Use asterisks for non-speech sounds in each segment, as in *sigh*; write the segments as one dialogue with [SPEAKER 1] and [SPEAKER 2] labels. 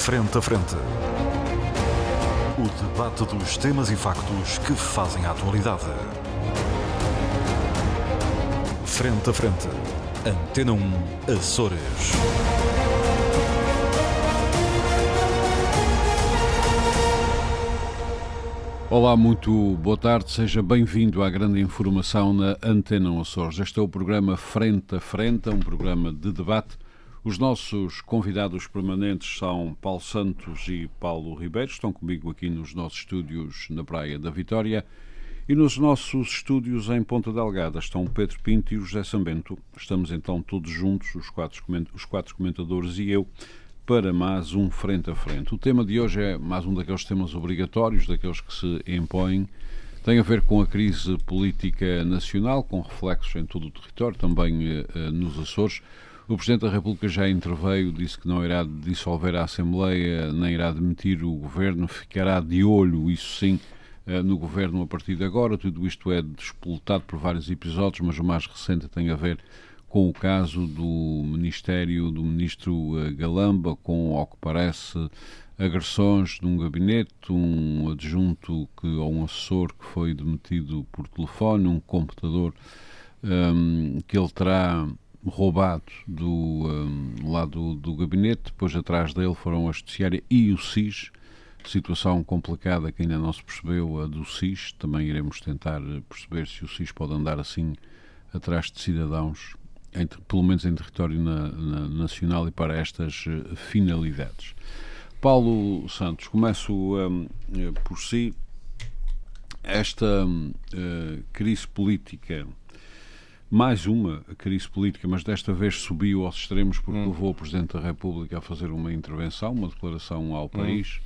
[SPEAKER 1] Frente a Frente. O debate dos temas e factos que fazem a atualidade. Frente a Frente. Antena 1, Açores.
[SPEAKER 2] Olá, muito boa tarde, seja bem-vindo à grande informação na Antena Açores. Este é o programa Frente a Frente, é um programa de debate os nossos convidados permanentes são Paulo Santos e Paulo Ribeiro, estão comigo aqui nos nossos estúdios na Praia da Vitória. E nos nossos estúdios em Ponta Delgada estão Pedro Pinto e o José Sambento. Estamos então todos juntos, os quatro, os quatro comentadores e eu, para mais um Frente a Frente. O tema de hoje é mais um daqueles temas obrigatórios, daqueles que se impõem. Tem a ver com a crise política nacional, com reflexos em todo o território, também eh, nos Açores. O Presidente da República já interveio, disse que não irá dissolver a Assembleia, nem irá demitir o Governo, ficará de olho, isso sim, eh, no Governo a partir de agora. Tudo isto é despolutado por vários episódios, mas o mais recente tem a ver com o caso do Ministério do Ministro eh, Galamba, com, ao que parece, agressões de um gabinete, um adjunto que, ou um assessor que foi demitido por telefone, um computador um, que ele terá roubado do um, lado do, gabinete, depois atrás dele foram a Judiciária e o SIS, situação complicada que ainda não se percebeu, a do SIS, também iremos tentar perceber se o SIS pode andar assim atrás de cidadãos, pelo menos em território na, na, nacional e para estas uh, finalidades. Paulo Santos, começo um, eh, por si. Esta uh, crise política mais uma crise política, mas desta vez subiu aos extremos porque hum. levou o Presidente da República a fazer uma intervenção, uma declaração ao hum. país.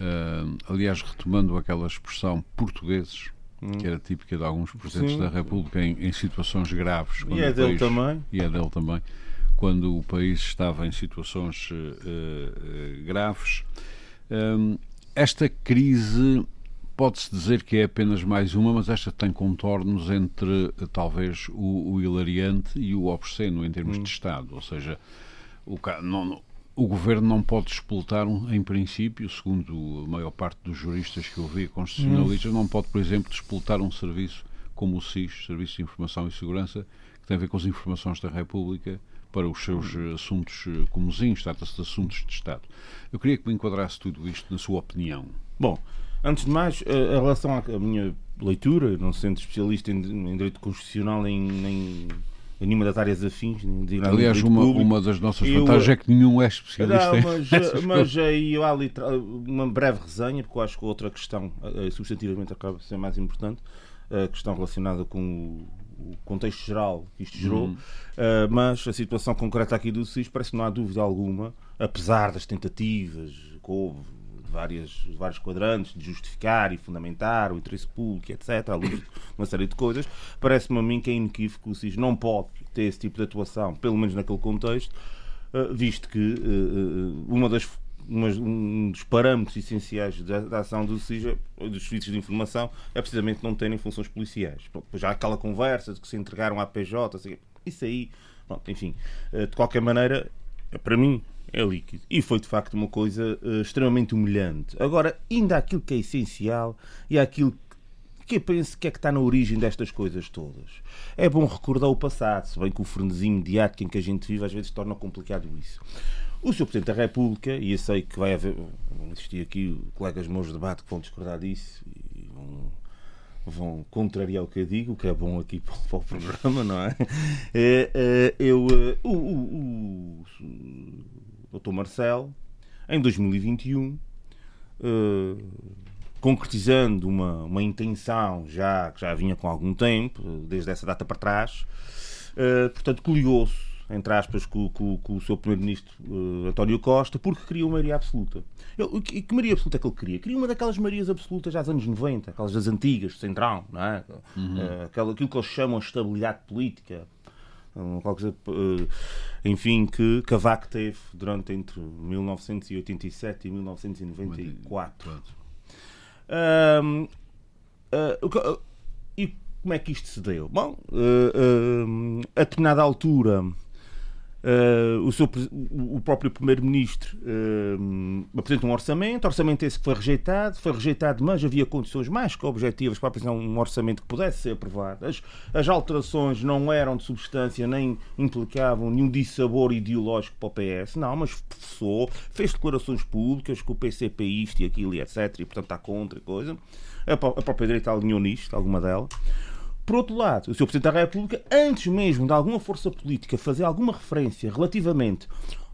[SPEAKER 2] Hum. Uh, aliás, retomando aquela expressão portugueses, hum. que era típica de alguns Presidentes Sim. da República em, em, situações graves.
[SPEAKER 3] E é dele país, também.
[SPEAKER 2] E é dele também. Quando o país estava em situações uh, uh, graves. esta crise Pode-se dizer que é apenas mais uma, mas esta tem contornos entre talvez o, o hilariante e o obsceno em termos hum. de Estado. Ou seja, o, não, o governo não pode explotar, em princípio, segundo a maior parte dos juristas que eu vi, constitucionalistas, hum. não pode, por exemplo, explotar um serviço como o SIS, Serviço de Informação e Segurança, que tem a ver com as informações da República para os seus hum. assuntos eh, comuzinhos, trata-se de assuntos de Estado. Eu queria que me enquadrasse tudo isto na sua opinião.
[SPEAKER 3] Bom, Antes de mais, eh, em relação à minha leitura, não sendo especialista em, em direito constitucional nem, nem em nenhuma das áreas afins. Nem,
[SPEAKER 2] Aliás, uma, uma das nossas vantagens eu, é que nenhum é especialista.
[SPEAKER 3] Não, mas, *laughs* eh, mas aí há uma breve resenha, porque eu acho que outra questão, eh, substantivamente, acaba de ser mais importante, a questão relacionada com o, contexto geral que isto gerou, hum. mas a situação concreta aqui do SIS parece que não há dúvida alguma, apesar das tentativas que houve várias, vários quadrantes de justificar e fundamentar o interesse público, etc., à luz de uma série de coisas, parece-me a mim que é inequívoco o SIS não pode ter esse tipo de atuação, pelo menos naquele contexto, eh, visto que eh, eh, uma das um dos parâmetros essenciais da, da ação do SIS, dos serviços de informação, é precisamente não terem funções policiais. Depois já aquela conversa de que se entregaram à PJ, assim, isso aí, pronto, enfim, de qualquer maneira, para mim, é líquido. E foi de facto uma coisa uh, extremamente humilhante. Agora, ainda aquilo que é essencial e aquilo que eu penso que é que está na origem destas coisas todas. É bom recordar o passado, se bem que o frenesim mediático em que a gente vive às vezes torna complicado isso. O Sr. Presidente da República, e eu sei que vai haver, vão existir aqui colegas meus de debate que vão discordar disso e vão, vão contrariar o que eu digo, o que é bom aqui para, *laughs* para o programa, não é? é, é eu, uh, o, o, o Dr. Marcelo, em 2021, uh, concretizando uma, uma intenção já que já vinha com algum tempo, desde essa data para trás, uh, portanto, coliou-se, entre aspas, com, com, com o seu primeiro-ministro uh, António Costa, porque queria uma maioria absoluta. Ele, que, que maioria absoluta é que ele queria? Queria uma daquelas marias absolutas já dos anos 90, aquelas das antigas, central, não é? Uhum. Uh, aquela, aquilo que eles chamam de estabilidade política, coisa, enfim, que Cavaco teve durante entre 1987 e 1994. Um, uh, uh, e como é que isto se deu? Bom, uh, a determinada altura Uh, o, seu, o, próprio Primeiro-Ministro uh, apresenta um orçamento, orçamento esse que foi rejeitado, foi rejeitado, mas havia condições mais que objetivas para apresentar um orçamento que pudesse ser aprovado. As, as alterações não eram de substância nem implicavam nenhum dissabor ideológico para o PS, não, mas forçou, fez declarações públicas que o PCP isto e aquilo e etc, e portanto está contra e coisa. A, a própria direita alinhou nisto, alguma delas. Por outro lado, o Sr. Presidente da República, antes mesmo de alguma força política fazer alguma referência relativamente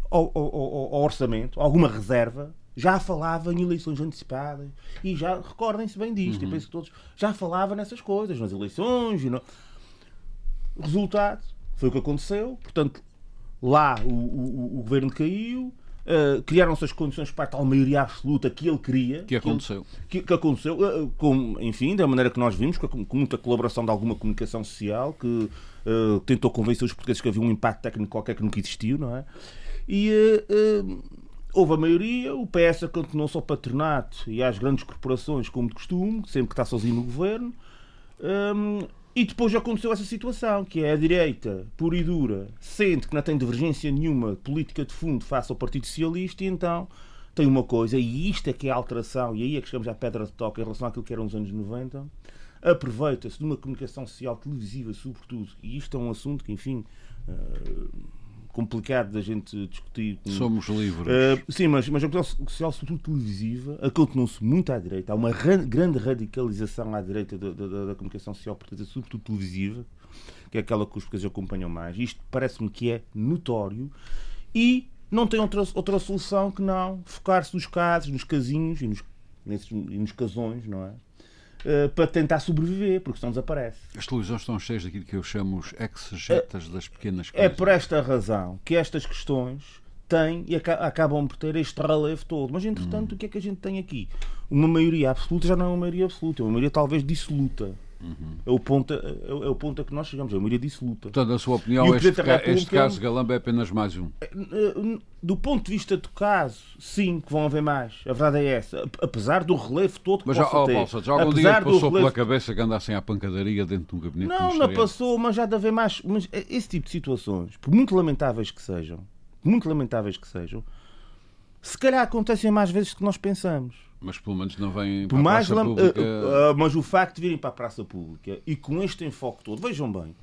[SPEAKER 3] ao, ao, ao orçamento, alguma reserva, já falava em eleições antecipadas e já recordem-se bem disto, uhum. e penso que todos já falava nessas coisas, nas eleições. E no... Resultado foi o que aconteceu, portanto, lá o, o, o governo caiu, Uh, criaram-se as condições para a tal maioria absoluta que ele queria.
[SPEAKER 2] Que aconteceu.
[SPEAKER 3] Que, que aconteceu, uh, com, enfim, da maneira que nós vimos, com, com, muita colaboração de alguma comunicação social, que uh, tentou convencer os portugueses que havia um impacto técnico qualquer que nunca existiu, não é? E houve a maioria, o PS continuou-se ao patronato e às grandes corporações, como de costume, sempre que está sozinho no governo. Um, e depois aconteceu essa situação, que é a direita, pura e dura, sente que não tem divergência nenhuma política de fundo face ao Partido Socialista e então tem uma coisa, e isto é que é a alteração, e aí é que chegamos à pedra de toque em relação àquilo que eram os anos 90, aproveita-se de uma comunicação social televisiva, sobretudo, e isto é um assunto que, enfim, uh, complicado da gente discutir.
[SPEAKER 2] Com... Somos livres.
[SPEAKER 3] Uh, sim, mas, mas a comunicação social, sobretudo televisiva, continuou-se muito à direita. Há uma ra grande radicalização à direita da, da, da comunicação social portuguesa, sobretudo televisiva, que é aquela que os portugueses acompanham mais. Isto parece-me que é notório e não tem outra, outra solução que não focar-se nos casos, nos casinhos e nos, nesses, e nos casões, não é? Uh, para tentar sobreviver, porque senão desaparece.
[SPEAKER 2] As televisões estão cheias daquilo que eu chamo os exegetas das pequenas coisas.
[SPEAKER 3] É por esta razão que estas questões têm e acabam por ter este relevo todo. Mas, entretanto, hum. o que é que a gente tem aqui? Uma maioria absoluta já não é uma maioria absoluta, é uma maioria talvez dissoluta. Uhum. É, o ponto, é, é, o ponto a que nós chegamos, é a maioria dissoluta.
[SPEAKER 2] Portanto, a sua opinião, este, ca este caso Galamba é apenas mais um? É,
[SPEAKER 3] do ponto de vista do caso, sim, que vão haver mais. A verdade é essa. Apesar do relevo todo que
[SPEAKER 2] mas
[SPEAKER 3] possa já,
[SPEAKER 2] ter. Já algum dia passou relevo... pela cabeça que andassem à pancadaria dentro de um gabinete
[SPEAKER 3] Não, não passou, mas já de haver mais. Mas esse tipo de situações, por muito lamentáveis que sejam, muito lamentáveis que sejam, se calhar acontecem mais vezes do que nós pensamos.
[SPEAKER 2] Mas pelo menos não vêm para mais a praça pública.
[SPEAKER 3] Uh, uh, mas o facto de virem para a praça pública e com este enfoque todo, vejam bem,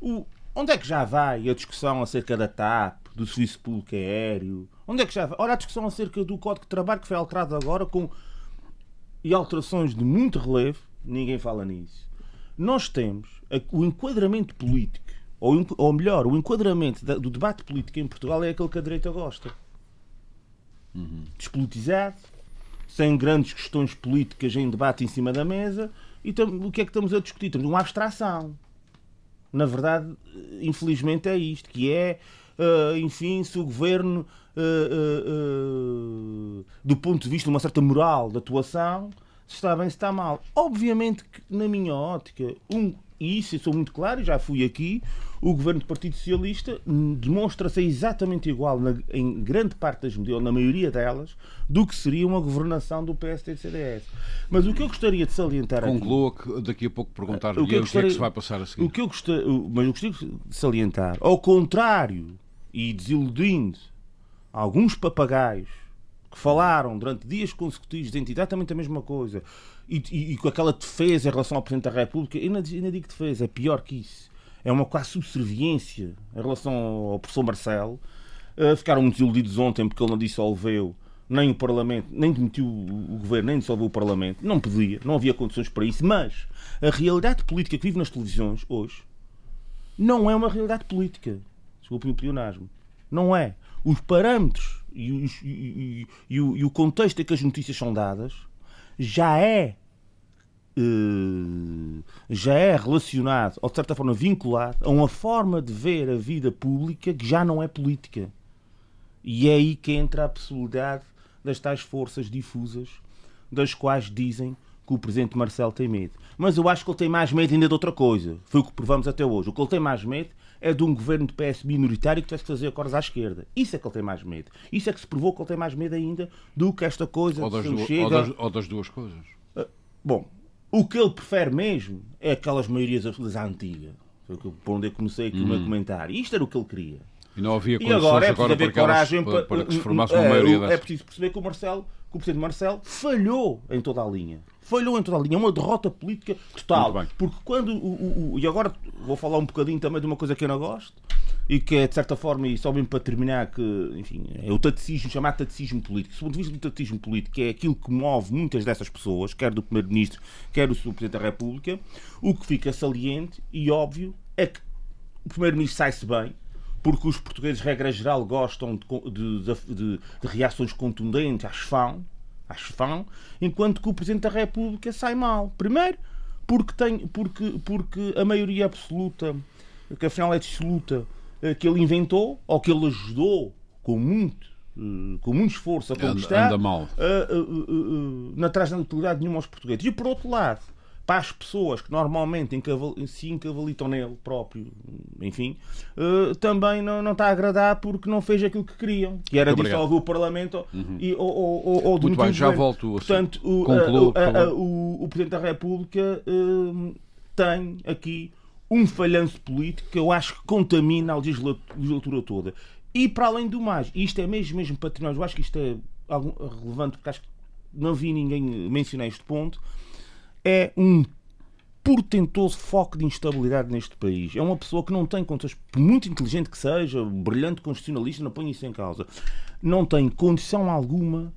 [SPEAKER 3] o, onde é que já vai a discussão acerca da TAP, do serviço público aéreo? Onde é que já vai? Ora, a discussão acerca do Código de Trabalho que foi alterado agora com e alterações de muito relevo, ninguém fala nisso. Nós temos o enquadramento político, ou, ou melhor, o enquadramento do debate político em Portugal é aquele que a direita gosta. Uhum. Despolitizado, sem grandes questões políticas em debate em cima da mesa. E o que é que estamos a discutir? Temos uma abstração. Na verdade, infelizmente é isto, que é, uh, enfim, se o governo, uh, uh, do ponto de vista de uma certa moral de atuação, se está bem, se está mal. Obviamente que, na minha ótica, um, e isso eu sou muito claro, já fui aqui, o governo do Partido Socialista demonstra ser exatamente igual na, em grande parte das medidas, ou na maioria delas, do que seria uma governação do PSD e CDS. Mas o que eu gostaria de salientar
[SPEAKER 2] Conclua aqui... Conclua que daqui a pouco perguntar-lhe o, que, gostaria, o que é que se vai passar a seguir.
[SPEAKER 3] O que eu gostaria, mas eu gostaria de salientar, ao contrário, e desiludindo alguns papagaios que falaram durante dias consecutivos de exatamente a mesma coisa e, com aquela defesa em relação ao Presidente da República, eu ainda, digo defesa, é pior que isso é uma quase subserviência em relação ao professor Marcelo. Ficaram muito iludidos ontem porque ele não dissolveu nem o Parlamento, nem demitiu o Governo, nem dissolveu o Parlamento. Não podia, não havia condições para isso. Mas a realidade política que vive nas televisões hoje não é uma realidade política. Desculpe o pleonasmo. Não é. Os parâmetros e, os, e, e, e, o, e o contexto em que as notícias são dadas já é eh, já é relacionado, ou de certa forma vinculado, a uma forma de ver a vida pública que já não é política. E é aí que entra a possibilidade das tais forças difusas, das quais dizem que o Presidente Marcelo tem medo. Mas eu acho que ele tem mais medo ainda de outra coisa. Foi o que provamos até hoje. O que ele tem mais medo é de um governo de PS minoritário que tivesse que fazer acordos à esquerda. Isso é que ele tem mais medo. Isso é que se provou que ele tem mais medo ainda do que esta coisa
[SPEAKER 2] ou das,
[SPEAKER 3] du
[SPEAKER 2] chega... ou das, ou das duas coisas.
[SPEAKER 3] Uh, bom, o que ele prefere mesmo é aquelas maiorias absolutas à antiga. Foi por onde eu comecei aqui o meu uhum. comentário. Isto era o que ele queria.
[SPEAKER 2] E não havia
[SPEAKER 3] e agora é preciso haver
[SPEAKER 2] para,
[SPEAKER 3] coragem
[SPEAKER 2] para, para que se formasse
[SPEAKER 3] é,
[SPEAKER 2] uma maioria
[SPEAKER 3] é
[SPEAKER 2] dessas.
[SPEAKER 3] preciso perceber que o Marcelo, que o presidente Marcelo falhou em toda a linha. Falhou em toda a linha. É uma derrota política total. Porque quando o, o- o- E agora vou falar um bocadinho também de uma coisa que eu não gosto. E que é, de certa forma, e só mesmo para terminar, que, enfim, é o taticismo, chamado taticismo político. Do ponto de vista do taticismo político, é aquilo que move muitas dessas pessoas, quer do Primeiro-Ministro, quer do. Presidente da República, o que fica saliente e óbvio é que o Primeiro-Ministro sai-se bem, porque os portugueses, regra geral, gostam de, de- de- de- reações contundentes às FAM, às FAM, enquanto que o Presidente da República sai mal. Primeiro, porque, tem, porque, porque a maioria absoluta, que afinal é absoluta, eh, que ele inventou, ou que ele ajudou com muito, eh, com muito esforço a
[SPEAKER 2] Anda-
[SPEAKER 3] conquistar,
[SPEAKER 2] anda mal.
[SPEAKER 3] uh, uh, uh, uh, não traz utilidade nenhuma aos portugueses. E por outro lado, para as pessoas que normalmente se encavalitam nele próprio, enfim, uh, também não, não está a agradar porque não fez aquilo que queriam, que era dissolver o Parlamento e, ou, ou, ou, ou
[SPEAKER 2] Muito bem, já volto assim.
[SPEAKER 3] Portanto, o,
[SPEAKER 2] Conclua,
[SPEAKER 3] a- a- o, o Presidente da República uh, tem aqui um falhanço político que eu acho que contamina a legisla- legislatura toda. E para além do mais, e isto é mesmo, mesmo património, eu acho que isto é algum- relevante porque acho que não vi ninguém mencionar este ponto, é um portentoso foco de instabilidade neste país. É uma pessoa que não tem condições, por muito inteligente que seja, brilhante constitucionalista, não ponho isso em causa, não tem condição alguma.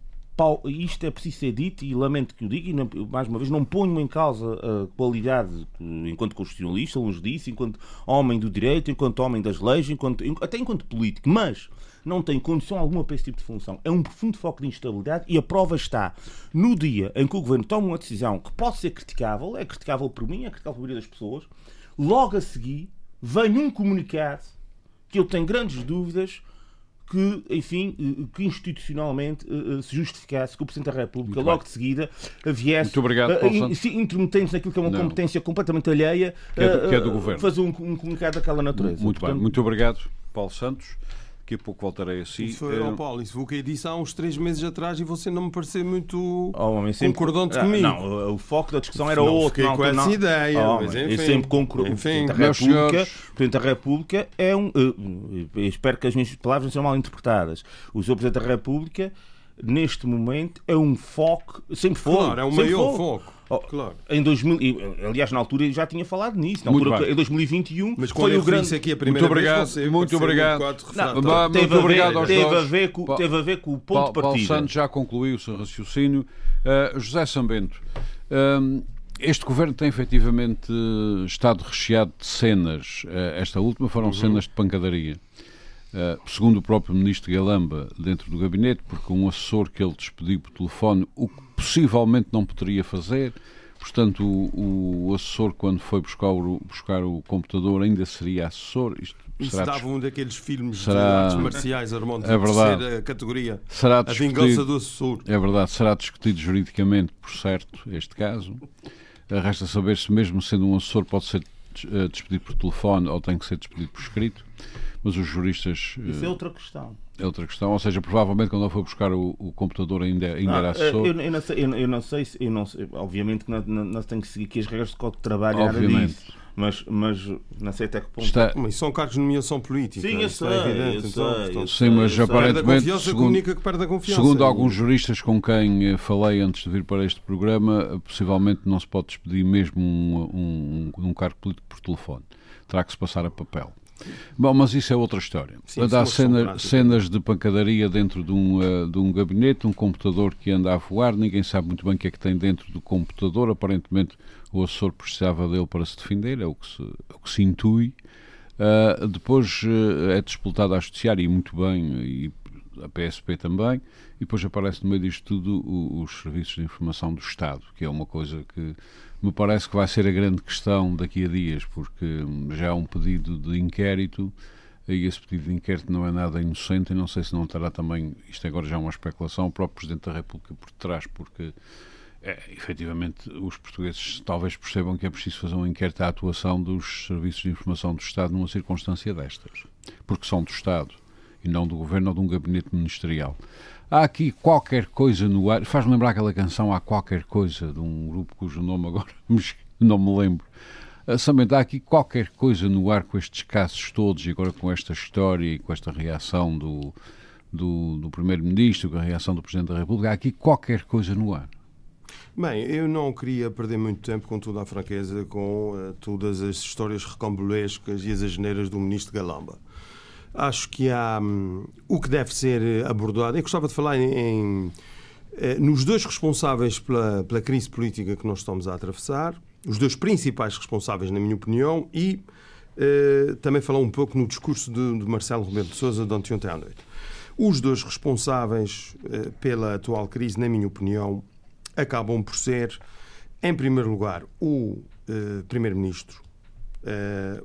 [SPEAKER 3] Isto é preciso ser dito e lamento que o diga, e não- mais uma vez não ponho em causa a qualidade enquanto constitucionalista, longe disso, enquanto homem do direito, enquanto homem das leis, enquanto, até enquanto político, mas não tem condição alguma para esse tipo de função. É um profundo foco de instabilidade e a prova está no dia em que o governo toma uma decisão que pode ser criticável, é criticável por mim, é criticável por maioria das pessoas, logo a seguir vem um comunicado que eu tenho grandes dúvidas que, enfim, eh, que institucionalmente eh, eh, se justificasse que o Presidente da República, logo
[SPEAKER 2] bem.
[SPEAKER 3] de seguida, viesse
[SPEAKER 2] Muito obrigado,
[SPEAKER 3] eh, se intrometendo naquilo que é uma
[SPEAKER 2] Não.
[SPEAKER 3] competência completamente alheia,
[SPEAKER 2] Que é do-
[SPEAKER 3] eh,
[SPEAKER 2] que é do
[SPEAKER 3] eh,
[SPEAKER 2] governo.
[SPEAKER 3] fazer um, um comunicado daquela natureza.
[SPEAKER 2] Muito bem,
[SPEAKER 3] Portanto,
[SPEAKER 2] muito obrigado, Paulo Santos. Daqui a pouco voltarei a si.
[SPEAKER 4] Isso foi, ó Paulo, isso foi o que eu disse há uns três meses atrás e você não me pareceu muito
[SPEAKER 3] Oh, homem, sempre-
[SPEAKER 4] concordante
[SPEAKER 3] Ah,
[SPEAKER 4] comigo.
[SPEAKER 3] Não, o, foco da discussão era
[SPEAKER 4] Não
[SPEAKER 3] outro.
[SPEAKER 4] fiquei
[SPEAKER 3] na
[SPEAKER 4] com
[SPEAKER 3] altura,
[SPEAKER 4] essa
[SPEAKER 3] não.
[SPEAKER 4] ideia,
[SPEAKER 3] Oh,
[SPEAKER 4] mas
[SPEAKER 3] homem, eu
[SPEAKER 4] enfim.
[SPEAKER 3] sempre concordo.
[SPEAKER 4] Enfim.
[SPEAKER 2] Meus
[SPEAKER 3] República, Presidente da República é um. eh, eu espero que as minhas palavras não sejam mal interpretadas. O Sr. Presidente da República, neste momento, é um foco. Sempre foi.
[SPEAKER 4] Claro, é o maior
[SPEAKER 3] foi.
[SPEAKER 4] foco.
[SPEAKER 3] Oh,
[SPEAKER 4] Claro.
[SPEAKER 3] Em 2000, e, aliás, na altura eu já tinha falado nisso. Na
[SPEAKER 2] Muito
[SPEAKER 3] altura,
[SPEAKER 2] bem.
[SPEAKER 3] em 2021
[SPEAKER 4] Mas
[SPEAKER 3] foi o grande.
[SPEAKER 4] aqui a primeira
[SPEAKER 2] Muito obrigado,
[SPEAKER 4] vez, você
[SPEAKER 2] muito obrigado.
[SPEAKER 4] Um
[SPEAKER 3] Não, teve,
[SPEAKER 2] muito
[SPEAKER 3] a ver,
[SPEAKER 2] obrigado aos
[SPEAKER 3] teve, a
[SPEAKER 2] dois.
[SPEAKER 3] ver com,
[SPEAKER 2] Pa-
[SPEAKER 3] teve a ver com o ponto
[SPEAKER 2] Paulo,
[SPEAKER 3] de
[SPEAKER 2] Paulo
[SPEAKER 3] partida.
[SPEAKER 2] Santos já concluiu o seu raciocínio. Uh, José Sambento, um, este governo tem efetivamente uh, estado recheado de cenas. Uh, esta última foram cenas de pancadaria. Uh, segundo o próprio ministro Galamba, dentro do gabinete, porque um assessor que ele despediu por telefone, o que possivelmente não poderia fazer. Portanto, o, o assessor, quando foi buscar o, buscar o computador, ainda seria assessor. Isto
[SPEAKER 4] Isso
[SPEAKER 2] será,
[SPEAKER 4] dava um daqueles filmes
[SPEAKER 2] será-
[SPEAKER 4] de artes marciais, Armando,
[SPEAKER 2] É
[SPEAKER 4] de
[SPEAKER 2] verdade.
[SPEAKER 4] terceira categoria.
[SPEAKER 2] será
[SPEAKER 4] A vingança do assessor.
[SPEAKER 2] É verdade, será discutido juridicamente, por certo, este caso. Eh, Resta saber se, mesmo sendo um assessor, pode ser eh, despedido por telefone ou tem que ser despedido por escrito. Mas os juristas. eh,
[SPEAKER 3] Isso é outra questão.
[SPEAKER 2] é outra questão. Ou seja, provavelmente quando ele for buscar o, o computador ainda, ainda era
[SPEAKER 3] Ah,
[SPEAKER 2] assessor.
[SPEAKER 3] eu, eu não sei, eu, eu não sei se. Eu não sei, obviamente que não, não, não se tem que seguir aqui as regras de código de trabalho, nada
[SPEAKER 2] Obviamente.
[SPEAKER 3] disso. Mas, mas não sei até que ponto.
[SPEAKER 2] Está,
[SPEAKER 4] Mas são cargos de nomeação política.
[SPEAKER 3] Sim, sei,
[SPEAKER 4] é evidente.
[SPEAKER 3] eu
[SPEAKER 4] então,
[SPEAKER 3] sei,
[SPEAKER 4] portanto,
[SPEAKER 2] Sim, mas
[SPEAKER 3] sei,
[SPEAKER 2] aparentemente, segundo,
[SPEAKER 4] comunica que perde a confiança.
[SPEAKER 2] segundo alguns juristas com quem eh, falei antes de vir para este programa, eh, possivelmente não se pode despedir mesmo um, um, um cargo político por telefone. Terá que se passar a papel. Bom, mas isso é outra história.
[SPEAKER 4] Sim, é
[SPEAKER 2] há cena- cenas de pancadaria dentro de um, eh, de um gabinete, um computador que anda a voar, ninguém sabe muito bem o que é que tem dentro do computador. Aparentemente o assessor precisava dele para se defender, é o que se, é o que se intui. Ah, depois eh, é disputado à Judiciária, e muito bem, e a PSP também, e depois aparece no meio disto tudo o- os serviços de informação do Estado, que é uma coisa que me parece que vai ser a grande questão daqui a dias, porque já há um pedido de inquérito e esse pedido de inquérito não é nada inocente e não sei se não terá também, isto agora já é uma especulação, o próprio Presidente da República por trás, porque é, efetivamente os portugueses talvez percebam que é preciso fazer um inquérito à atuação dos serviços de informação do Estado numa circunstância destas, porque são do Estado e não do Governo ou de um gabinete ministerial. Há aqui qualquer coisa no ar, faz-me lembrar aquela canção Há Qualquer Coisa, de um grupo cujo nome agora *laughs* não me lembro. Samenta, há aqui qualquer coisa no ar com estes casos todos e agora com esta história e com esta reação do, do, do Primeiro-Ministro, com a reação do Presidente da República, há aqui qualquer coisa no ar.
[SPEAKER 4] Bem, eu não queria perder muito tempo, com toda a franqueza, com uh, todas as histórias recambulescas e as asneiras do Ministro Galamba. Acho que há um, o que deve ser abordado. Eu gostava de falar em, em eh, nos dois responsáveis pela, pela crise política que nós estamos a atravessar, os dois principais responsáveis, na minha opinião, e uh, também falar um pouco no discurso de, de Marcelo Rebelo de Sousa de ontem, ontem à noite. Os dois responsáveis pela atual crise, na minha opinião, acabam por ser, em primeiro lugar, o Primeiro-Ministro.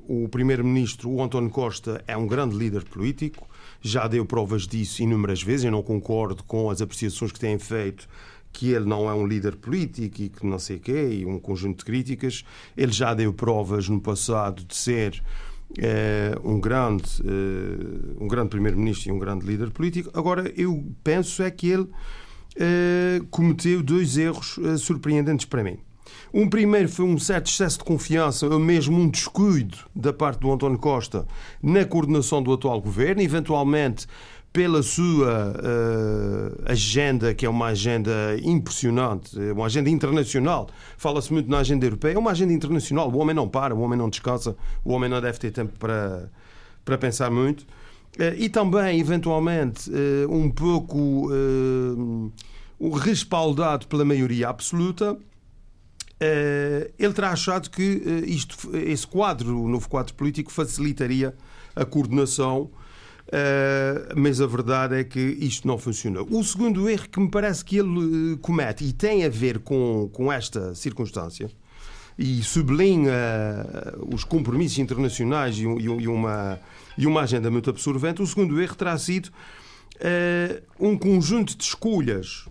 [SPEAKER 4] O Primeiro-Ministro, o António Costa, é um grande líder político, já deu provas disso inúmeras vezes. Eu não concordo com as apreciações que têm feito que ele não é um líder político e que não sei o quê, e um conjunto de críticas. Ele já deu provas no passado de ser eh, um grande, eh, um grande primeiro-ministro e um grande líder político. Agora, eu penso é que ele eh, cometeu dois erros surpreendentes para mim. Um primeiro foi um certo excesso de confiança, ou mesmo um descuido da parte do António Costa na coordenação do atual governo, eventualmente pela sua uh, agenda, que é uma agenda impressionante, é uma agenda internacional. Fala-se muito na agenda europeia, é uma agenda internacional. O homem não para, o homem não descansa, o homem não deve ter tempo para, para pensar muito. Uh, e também, eventualmente, uh, um pouco respaldado pela maioria absoluta. Ele terá achado que isto, esse quadro, o novo quadro político, facilitaria a coordenação Uh, mas a verdade é que isto não funcionou. O segundo erro que me parece que ele eh, comete, e tem a ver com, com esta circunstância, e sublinha os compromissos internacionais e, uma, e uma agenda muito absorvente, o segundo erro terá sido um conjunto de escolhas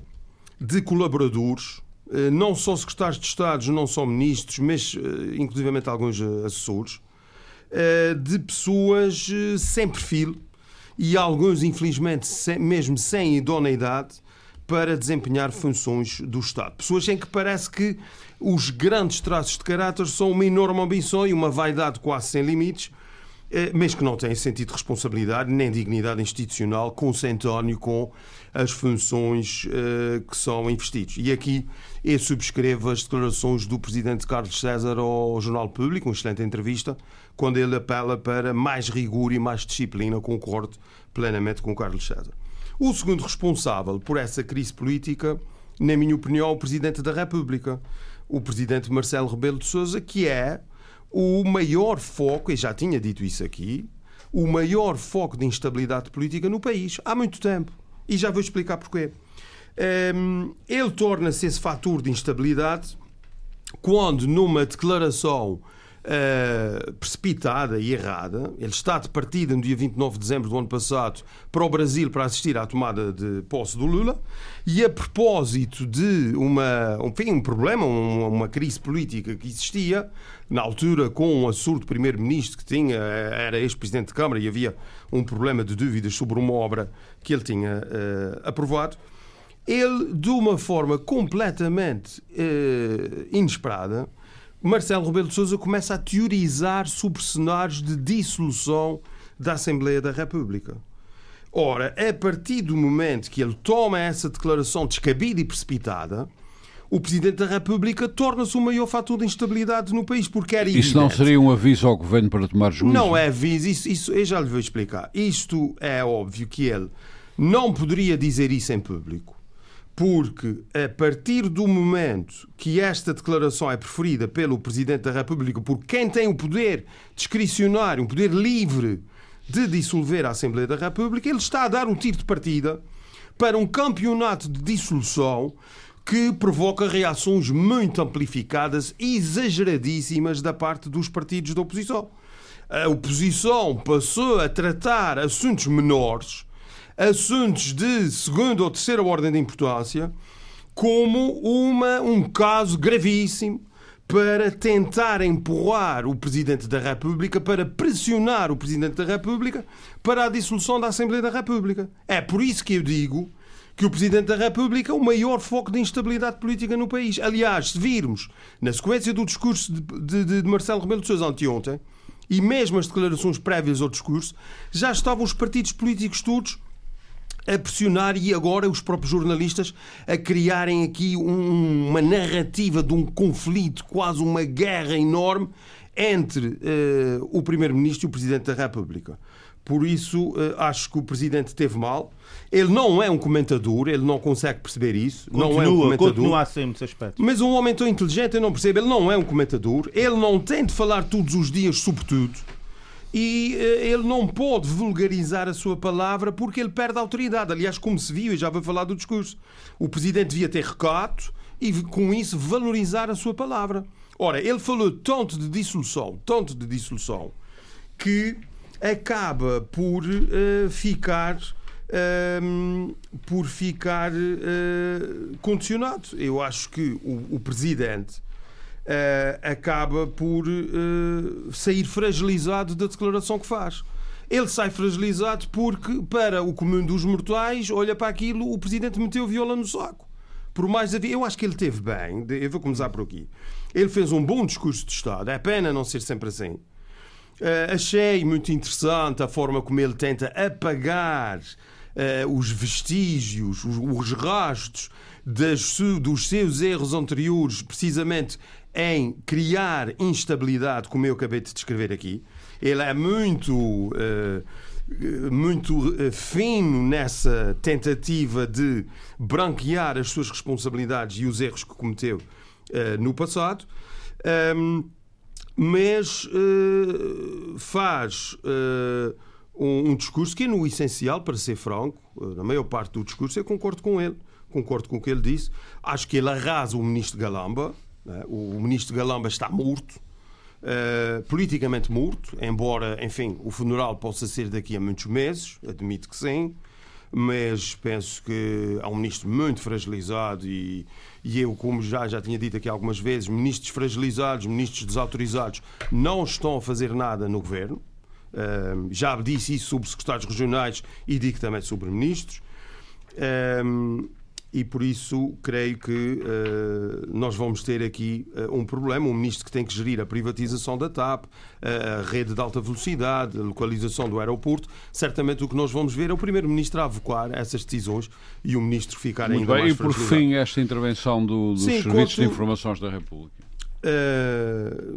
[SPEAKER 4] de colaboradores, não só secretários de Estado, não só ministros, mas inclusivamente alguns assessores, de pessoas sem perfil e alguns, infelizmente, mesmo sem idoneidade para desempenhar funções do Estado. Pessoas em que parece que os grandes traços de caráter são uma enorme ambição e uma vaidade quase sem limites, eh, mas que não têm sentido de responsabilidade nem dignidade institucional consentâneo com as funções uh, que são investidos. E aqui eu subscrevo as declarações do presidente Carlos César ao Jornal Público, uma excelente entrevista, quando ele apela para mais rigor e mais disciplina, concordo plenamente com Carlos César. O segundo responsável por essa crise política, na minha opinião, é o Presidente da República, o Presidente Marcelo Rebelo de Sousa, que é o maior foco, e já tinha dito isso aqui, o maior foco de instabilidade política no país há muito tempo. E já vou explicar porquê. Ehm, ele torna-se esse fator de instabilidade quando, numa declaração Uh, precipitada e errada. Ele está de partida no dia 29 de dezembro do ano passado para o Brasil para assistir à tomada de posse do Lula. E a propósito de uma, enfim, um problema, uma, crise política que existia, na altura com um assurdo primeiro-ministro que tinha, era ex-presidente de Câmara e havia um problema de dúvidas sobre uma obra que ele tinha uh, aprovado. Ele, de uma forma completamente uh, inesperada, Marcelo Rebelo de Sousa começa a teorizar sobre cenários de dissolução da Assembleia da República. Ora, a partir do momento que ele toma essa declaração descabida e precipitada, o Presidente da República torna-se o maior fator de instabilidade no país, porque era
[SPEAKER 2] Isso não seria um aviso ao Governo para tomar juízo?
[SPEAKER 4] Não é aviso, isso, isso eu já lhe vou explicar. Isto é óbvio que ele não poderia dizer isso em público porque a partir do momento que esta declaração é preferida pelo Presidente da República, por quem tem o poder discricionário, um poder livre de dissolver a Assembleia da República, ele está a dar um tiro de partida para um campeonato de dissolução que provoca reações muito amplificadas e exageradíssimas da parte dos partidos da oposição. A oposição passou a tratar assuntos menores assuntos de segunda ou terceira ordem de importância como uma, um caso gravíssimo para tentar empurrar o Presidente da República, para pressionar o Presidente da República para a dissolução da Assembleia da República. É por isso que eu digo que o Presidente da República é o maior foco de instabilidade política no país. Aliás, se virmos na sequência do discurso de, de, de Marcelo Rebelo de Sousa anteontem, e mesmo as declarações prévias ao discurso, já estavam os partidos políticos todos a pressionar e agora os próprios jornalistas a criarem aqui um, uma narrativa de um conflito, quase uma guerra enorme entre uh, o Primeiro-Ministro e o Presidente da República. Por isso, uh, acho que o Presidente teve mal. Ele não é um comentador, ele não consegue perceber isso.
[SPEAKER 3] Continua,
[SPEAKER 4] não é um comentador.
[SPEAKER 3] Continua a ser muitos aspectos.
[SPEAKER 4] Mas um homem tão inteligente, eu não percebo, ele não é um comentador, ele não tem de falar todos os dias sobre tudo e uh, ele não pode vulgarizar a sua palavra porque ele perde a autoridade. Aliás, como se viu, e já vou falar do discurso, o Presidente devia ter recato e, com isso, valorizar a sua palavra. Ora, ele falou tanto de dissolução, tanto de dissolução, que acaba por uh, ficar uh, por ficar uh, condicionado. Eu acho que o, o presidente acaba por sair fragilizado da declaração que faz. Ele sai fragilizado porque, para o comum dos mortais, olha para aquilo, o presidente meteu viola no saco. Por mais eu acho que ele teve bem, eu vou começar por aqui. Ele fez um bom discurso de Estado, é pena não ser sempre assim. Uh, achei muito interessante a forma como ele tenta apagar uh, os vestígios, os, os rastros das, dos seus erros anteriores, precisamente em criar instabilidade, como eu acabei de descrever aqui. Ele é muito. Uh, muito fino nessa tentativa de branquear as suas responsabilidades e os erros que cometeu no passado. Um, mas faz um, um, discurso que, no essencial, para ser franco, na maior parte do discurso, eu concordo com ele. Concordo com o que ele disse. Acho que ele arrasa o ministro Galamba. Né? O, ministro Galamba está morto. politicamente morto, embora, enfim, o funeral possa ser daqui a muitos meses, admito que sim, mas penso que há um ministro muito fragilizado e, e eu, como já, já tinha dito aqui algumas vezes, ministros fragilizados, ministros desautorizados, não estão a fazer nada no governo. Uh, já disse isso sobre secretários regionais e digo também sobre ministros. Uh, e por isso creio que uh, nós vamos ter aqui uh, um problema. Um ministro que tem que gerir a privatização da TAP, uh, a rede de alta velocidade, a localização do aeroporto. Certamente o que nós vamos ver é o primeiro-ministro a avocar essas decisões e o ministro ficar
[SPEAKER 2] Muito
[SPEAKER 4] ainda
[SPEAKER 2] bem.
[SPEAKER 4] mais
[SPEAKER 2] E por fim, esta intervenção do, dos
[SPEAKER 4] Sim,
[SPEAKER 2] Serviços
[SPEAKER 4] quanto...
[SPEAKER 2] de Informações da República.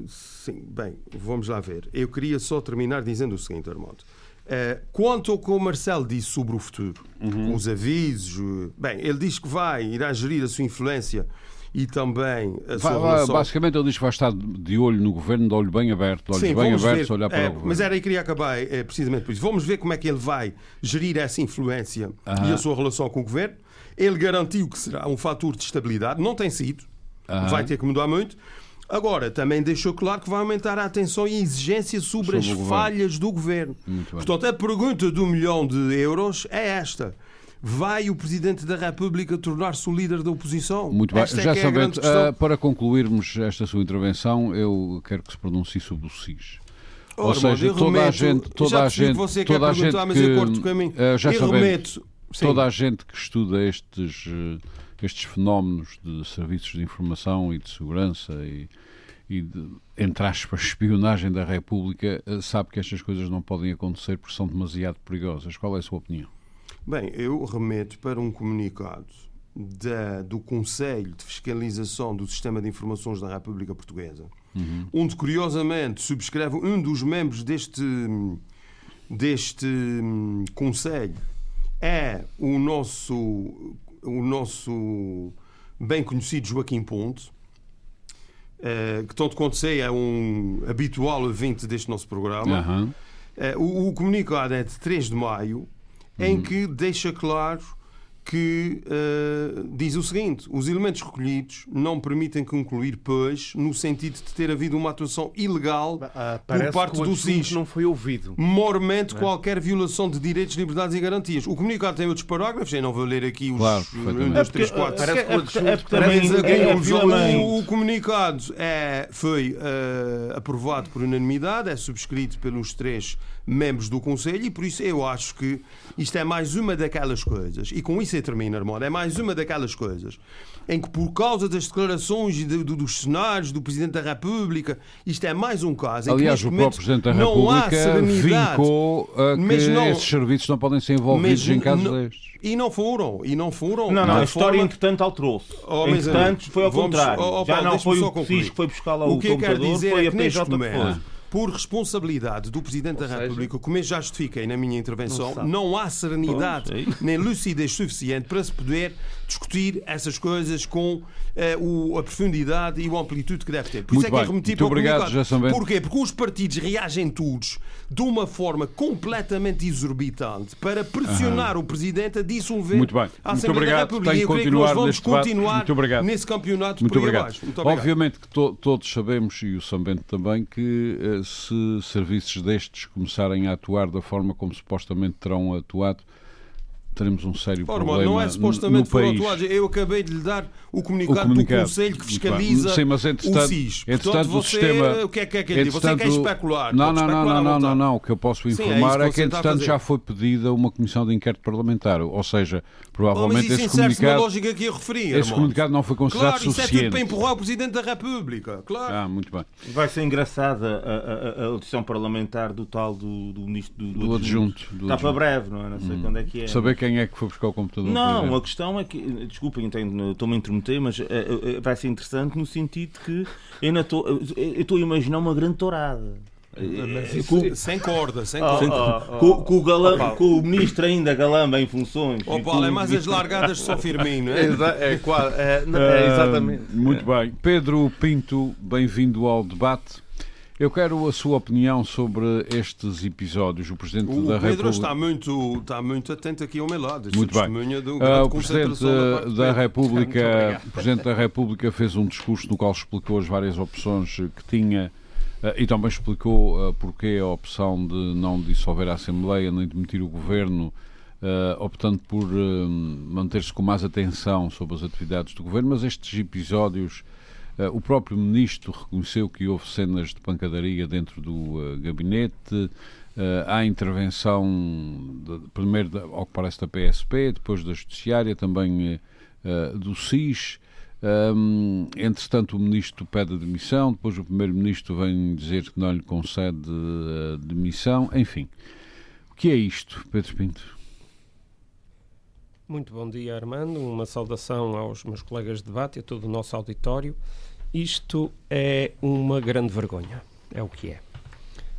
[SPEAKER 4] sim, bem, vamos lá ver. Eu queria só terminar dizendo o seguinte, Armando. Uh, quanto ao que o Marcelo disse sobre o futuro, uhum. os avisos, bem, ele diz que vai, irá gerir a sua influência e também a sua
[SPEAKER 2] vai,
[SPEAKER 4] relação...
[SPEAKER 2] Basicamente ele diz que vai estar de olho no governo, de olho bem aberto, de olhos Sim, bem abertos,
[SPEAKER 4] ver,
[SPEAKER 2] olhar para
[SPEAKER 4] é,
[SPEAKER 2] o governo.
[SPEAKER 4] Mas era aí que queria acabar, é, precisamente por isso. Vamos ver como é que ele vai gerir essa influência uhum. e a sua relação com o governo. Ele garantiu que será um fator de estabilidade, não tem sido, uhum. vai ter que mudar muito. Agora, também deixou claro que vai aumentar a atenção e a exigência sobre, sobre as falhas do governo. Portanto, a pergunta do milhão de euros é esta. Vai o Presidente da República tornar-se o líder da oposição?
[SPEAKER 2] Muito bem.
[SPEAKER 4] Esta
[SPEAKER 2] Já
[SPEAKER 4] é
[SPEAKER 2] sabendo,
[SPEAKER 4] uh,
[SPEAKER 2] para concluirmos esta sua intervenção, eu quero que se pronuncie sobre o SIS.
[SPEAKER 4] Oh,
[SPEAKER 2] Ou seja, toda
[SPEAKER 4] remeto,
[SPEAKER 2] a gente, toda a gente,
[SPEAKER 4] você
[SPEAKER 2] toda a
[SPEAKER 4] gente
[SPEAKER 2] que,
[SPEAKER 4] mas eu corto o caminho.
[SPEAKER 2] Uh, já
[SPEAKER 4] eu remeto,
[SPEAKER 2] toda a gente que estuda estes, estes fenómenos de serviços de informação e de segurança e e de, entre aspas, espionagem da República, eh, sabe que estas coisas não podem acontecer porque são demasiado perigosas. Qual é a sua opinião?
[SPEAKER 4] Bem, eu remeto para um comunicado da, do Conselho de Fiscalização do Sistema de Informações da República Portuguesa, uhum. onde, curiosamente, subscreve um dos membros deste, deste hum, Conselho, é o nosso, o nosso bem conhecido Joaquim Ponte, Uh, que tanto quanto sei é um habitual ouvinte deste nosso programa.
[SPEAKER 2] Uhum.
[SPEAKER 4] Uh, o, o, comunicado é de 3 de maio, uhum. em que deixa claro que uh, diz o seguinte: os elementos recolhidos não permitem concluir, pois, no sentido de ter havido uma atuação ilegal
[SPEAKER 3] uh,
[SPEAKER 4] por parte do SIS.
[SPEAKER 3] não foi ouvido.
[SPEAKER 4] Mormente é? qualquer violação de direitos, liberdades e garantias. O comunicado tem outros parágrafos, eu não vou ler aqui os
[SPEAKER 2] claro,
[SPEAKER 4] 1, 2, 3, 4.
[SPEAKER 3] Parece que
[SPEAKER 4] o, comunicado é, foi uh, aprovado por unanimidade, é subscrito pelos três membros do Conselho e por isso eu acho que isto é mais uma daquelas coisas, e com isso eu termino, Armando, é mais uma daquelas coisas em que por causa das declarações de, de, dos cenários do Presidente da República, isto é mais um caso.
[SPEAKER 2] Aliás, o próprio Presidente da República vincou a que não, esses serviços não podem ser envolvidos em casos não, destes.
[SPEAKER 4] E não foram, e não foram.
[SPEAKER 3] Não, não, a história forma... entretanto alterou-se. Oh, entretanto foi ao vamos, contrário. Oh, oh, Já não foi o CIS que foi buscar lá o, o que computador, eu quero dizer foi é que a PJ que foi
[SPEAKER 4] por responsabilidade do Presidente Ou da República, como eu já justifiquei na minha intervenção, não, não há serenidade é nem lucidez suficiente para se poder discutir essas coisas com uh, o, a profundidade e a amplitude que deve ter.
[SPEAKER 2] Por Muito isso é que é remeti para obrigado,
[SPEAKER 4] o Porquê? Porque os partidos reagem todos de uma forma completamente exorbitante para pressionar o Presidente a dissolver
[SPEAKER 2] Muito bem.
[SPEAKER 4] a
[SPEAKER 2] Assembleia Muito obrigado.
[SPEAKER 4] da República.
[SPEAKER 2] Tenho e eu creio que nós
[SPEAKER 4] vamos continuar nesse campeonato
[SPEAKER 2] Muito obrigado. Muito obrigado. Obviamente que to todos sabemos, e o Sambento também, que uh, se serviços destes começarem a atuar da forma como supostamente terão atuado, teremos um sério Ora, problema.
[SPEAKER 4] Não é supostamente foram atuados. Eu acabei de lhe dar o comunicado, o comunicado do Conselho que fiscaliza Sim, mas, o SIS.
[SPEAKER 2] Portanto,
[SPEAKER 4] você,
[SPEAKER 2] sistema,
[SPEAKER 4] o que é que é que ele Você quer especular?
[SPEAKER 2] Não, não, não, não, não, não, não. O que eu posso informar Sim, é, é, que, entretanto, já foi pedida uma comissão de inquérito parlamentar. Ou seja, provavelmente oh, esse comunicado...
[SPEAKER 4] lógica que eu referi,
[SPEAKER 2] Esse comunicado não foi considerado
[SPEAKER 4] claro,
[SPEAKER 2] suficiente.
[SPEAKER 4] Claro, isso é tudo para empurrar o Presidente da República. Claro.
[SPEAKER 2] Ah, muito bem.
[SPEAKER 3] Vai ser engraçada a, a, a audição parlamentar do tal do, do ministro do,
[SPEAKER 2] do, do adjunto.
[SPEAKER 3] Está para breve, não é? Não sei hum. quando é que é.
[SPEAKER 2] Saber quem é que foi buscar o computador.
[SPEAKER 3] Não, a questão é que, desculpem, estou-me a intrometer, mas uh, uh, vai ser interessante no sentido que eu estou a imaginar uma grande tourada.
[SPEAKER 4] Com, sem corda, sem oh, corda.
[SPEAKER 3] Oh, oh, com, com, o oh, com, o ministro ainda galamba em funções.
[SPEAKER 4] Oh, Paulo, é mais as largadas de São Firmino.
[SPEAKER 3] É, é, é, é, é exatamente.
[SPEAKER 2] muito bem. Pedro Pinto, bem-vindo ao debate. Eu quero a sua opinião sobre estes episódios. O Presidente
[SPEAKER 4] o
[SPEAKER 2] da
[SPEAKER 4] Pedro
[SPEAKER 2] República.
[SPEAKER 4] está muito, está muito atento aqui ao meu lado.
[SPEAKER 2] Muito bem. Do uh, o Presidente da, da República, o Presidente da República fez um discurso no qual explicou as várias opções que tinha uh, e também explicou uh, porque a opção de não dissolver a Assembleia nem demitir o Governo. Uh, optando por uh, manter-se com mais atenção sobre as atividades do governo, mas estes episódios Uh, o próprio ministro reconheceu que houve cenas de pancadaria dentro do uh, gabinete. Uh, há intervenção, de, primeiro, de, ao que parece, da PSP, depois da Judiciária, também do SIS. Um, entretanto, o ministro pede a demissão, depois o primeiro-ministro vem dizer que não lhe concede a demissão. Enfim, o que é isto, Pedro Pinto?
[SPEAKER 5] Muito bom dia, Armando. Uma saudação aos meus colegas de debate e a todo o nosso auditório. Isto é uma grande vergonha, é o que é.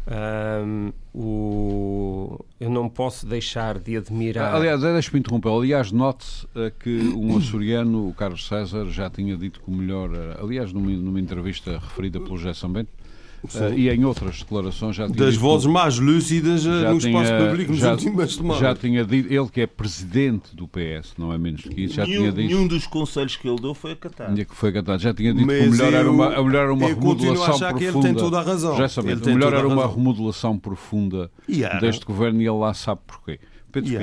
[SPEAKER 5] Um, o... Eu não posso deixar de admirar.
[SPEAKER 2] Aliás, deixe-me interromper. Aliás, note uh, que um açoriano, o Carlos César, já tinha dito que o melhor. Uh, aliás, numa, numa entrevista referida pelo José Sambento, Uh, e em outras declarações já tinha
[SPEAKER 4] Das vozes mais lúcidas uh, no tinha, espaço público nos
[SPEAKER 2] já,
[SPEAKER 4] últimas semanas.
[SPEAKER 2] Já tinha dito, ele que é presidente do PS, não é menos que isso, já
[SPEAKER 3] nenhum,
[SPEAKER 2] tinha dito.
[SPEAKER 3] Nenhum dos conselhos que ele deu foi acatado.
[SPEAKER 2] Que foi acatado. Já tinha dito Mas que o melhor eu, era uma, a melhor era uma remodelação
[SPEAKER 4] a achar
[SPEAKER 2] profunda.
[SPEAKER 4] que ele tem toda a razão.
[SPEAKER 2] Já sabe, o melhor era uma remodelação profunda deste governo e ele lá sabe porquê. Pedro
[SPEAKER 5] e,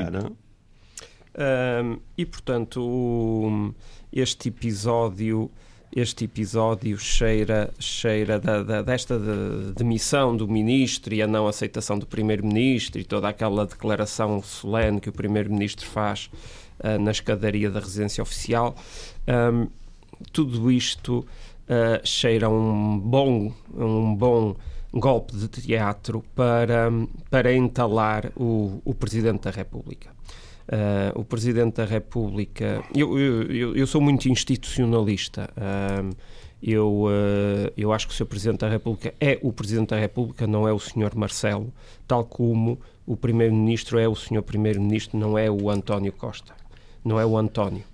[SPEAKER 5] um, e portanto, este episódio este episódio cheira, cheira da, da, desta de, demissão do ministro e a não aceitação do primeiro-ministro e toda aquela declaração solene que o primeiro-ministro faz uh, na escadaria da residência oficial. Um, tudo isto uh, cheira um bom, um bom golpe de teatro para, para entalar o, o Presidente da República. Uh, o Presidente da República. Eu, eu, eu sou muito institucionalista. Uh, eu, uh, eu acho que o Sr. Presidente da República é o Presidente da República, não é o Sr. Marcelo, tal como o Primeiro-Ministro é o Sr. Primeiro-Ministro, não é o António Costa, não é o António.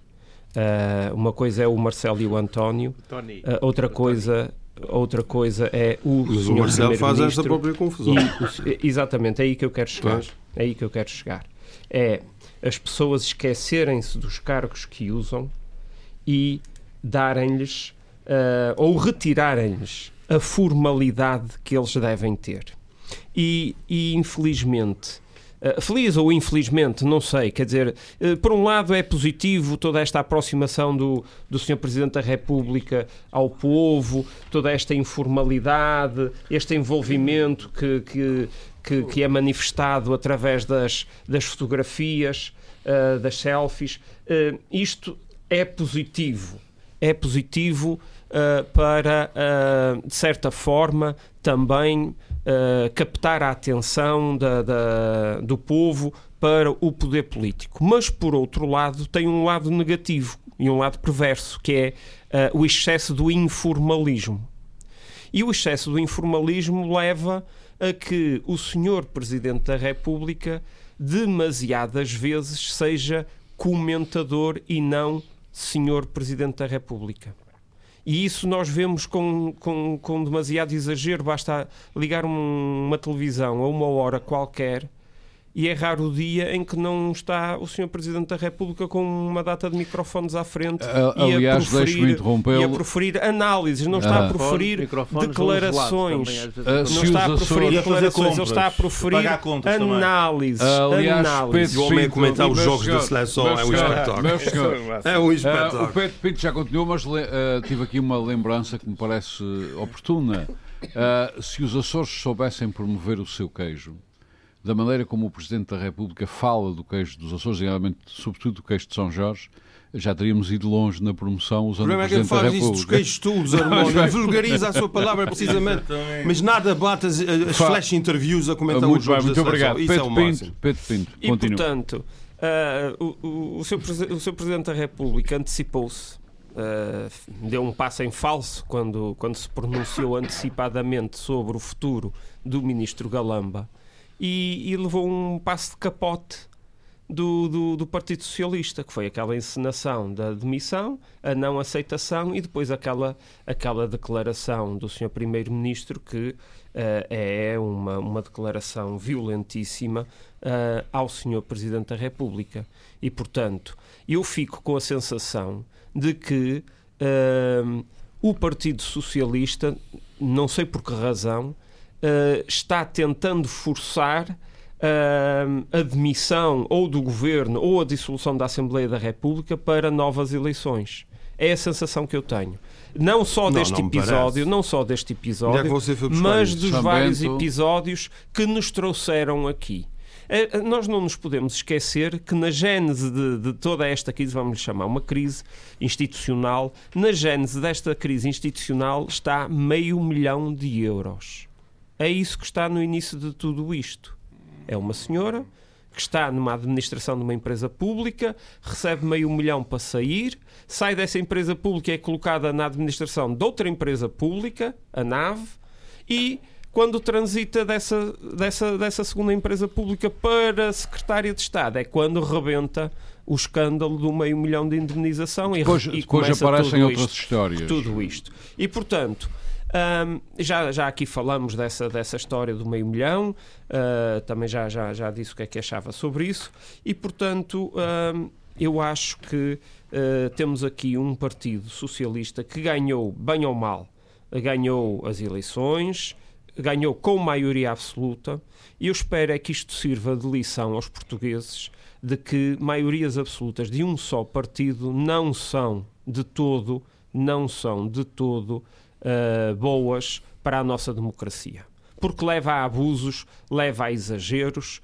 [SPEAKER 5] uma coisa é o Marcelo e o António, outra coisa outra coisa é o
[SPEAKER 4] Mas o Marcelo faz esta própria confusão.
[SPEAKER 5] E, exatamente, é aí que eu quero chegar. É aí que eu quero chegar. É as pessoas esquecerem-se dos cargos que usam e darem-lhes uh, ou retirarem-lhes a formalidade que eles devem ter. E, e infelizmente, Uh, feliz ou infelizmente, não sei, quer dizer, uh, por um lado é positivo toda esta aproximação do, do Sr. Presidente da República ao povo, toda esta informalidade, este envolvimento que, que, que, que é manifestado através das, das fotografias, uh, das selfies. Uh, isto é positivo. É positivo uh, para, de certa forma, também captar a atenção da, da, do povo para o poder político. Mas, por outro lado, tem um lado negativo e um lado perverso, que é o excesso do informalismo. E o excesso do informalismo leva a que o senhor Presidente da República demasiadas vezes seja comentador e não senhor Presidente da República. E isso nós vemos com, com, com demasiado exagero. Basta ligar um, uma televisão a uma hora qualquer e é raro o dia em que não está o Sr. Presidente da República com uma data de microfones à frente
[SPEAKER 2] Aliás,
[SPEAKER 5] e, a proferir, e a proferir análises, não está a ah. proferir declarações.
[SPEAKER 2] não
[SPEAKER 5] está a proferir declarações, ele está a proferir análises.
[SPEAKER 2] Aliás,
[SPEAKER 5] análises.
[SPEAKER 4] o homem a comentar os jogos da seleção é um espetáculo. É um espetáculo.
[SPEAKER 2] o Pedro Pinto já continuou, mas uh, tive aqui uma lembrança que me parece oportuna. Uh, se os Açores soubessem promover o seu queijo, da maneira como o Presidente da República fala do queijo dos Açores, e sobretudo do queijo de São Jorge, já teríamos ido longe na promoção usando o,
[SPEAKER 4] o
[SPEAKER 2] Presidente *laughs*
[SPEAKER 4] é que
[SPEAKER 2] da República.
[SPEAKER 4] Isso dos queijos todos, Armónio, vulgariza a sua palavra precisamente, mas nada bate as, as flash interviews a comentar
[SPEAKER 2] muito
[SPEAKER 4] os jogos
[SPEAKER 2] bem, muito obrigado.
[SPEAKER 4] Isso
[SPEAKER 2] Pedro
[SPEAKER 4] é
[SPEAKER 2] Pinto, Pedro Pinto,
[SPEAKER 5] e
[SPEAKER 2] continua.
[SPEAKER 5] portanto, uh, o, o, o, seu, o seu Presidente da República antecipou-se Uh, deu um passo em falso quando, quando se pronunciou antecipadamente sobre o futuro do ministro Galamba e, e levou um passo de capote do, do, do, Partido Socialista, que foi aquela encenação da demissão, a não aceitação e depois aquela, aquela declaração do Sr. Primeiro-Ministro que uh, é uma, uma declaração violentíssima uh, ao Sr. Presidente da República. E, portanto, eu fico com a sensação de que uh, o Partido Socialista, não sei por que razão, uh, está tentando forçar uh, a demissão ou do governo ou a dissolução da Assembleia da República para novas eleições. É a sensação que eu tenho. Não só
[SPEAKER 4] não,
[SPEAKER 5] deste
[SPEAKER 4] não
[SPEAKER 5] episódio, não só deste episódio,
[SPEAKER 4] é
[SPEAKER 5] mas dos vários episódios que nos trouxeram aqui. Eh, nós não nos podemos esquecer que na gênese de, de, toda esta crise, vamos lhe chamar uma crise institucional, na gênese desta crise institucional está meio milhão de euros. É isso que está no início de tudo isto. É uma senhora que está numa administração de uma empresa pública, recebe meio milhão para sair, sai dessa empresa pública e é colocada na administração de outra empresa pública, a NAVE, e quando transita dessa, dessa, dessa segunda empresa pública para a secretária de Estado, é quando rebenta o escândalo do meio milhão de indemnização
[SPEAKER 2] depois,
[SPEAKER 5] e, e
[SPEAKER 2] depois aparecem outras
[SPEAKER 5] isto,
[SPEAKER 2] histórias.
[SPEAKER 5] Tudo isto. E, portanto, um, já, já aqui falamos dessa, dessa história do meio milhão, uh, também já, já, já disse o que é que achava sobre isso, e portanto um, eu acho que uh, temos aqui um partido socialista que ganhou, bem ou mal, ganhou as eleições, ganhou com maioria absoluta, e eu espero é que isto sirva de lição aos portugueses de que maiorias absolutas de um só partido não são de todo, não são de todo uh, boas para a nossa democracia. Porque leva a abusos, leva a exageros,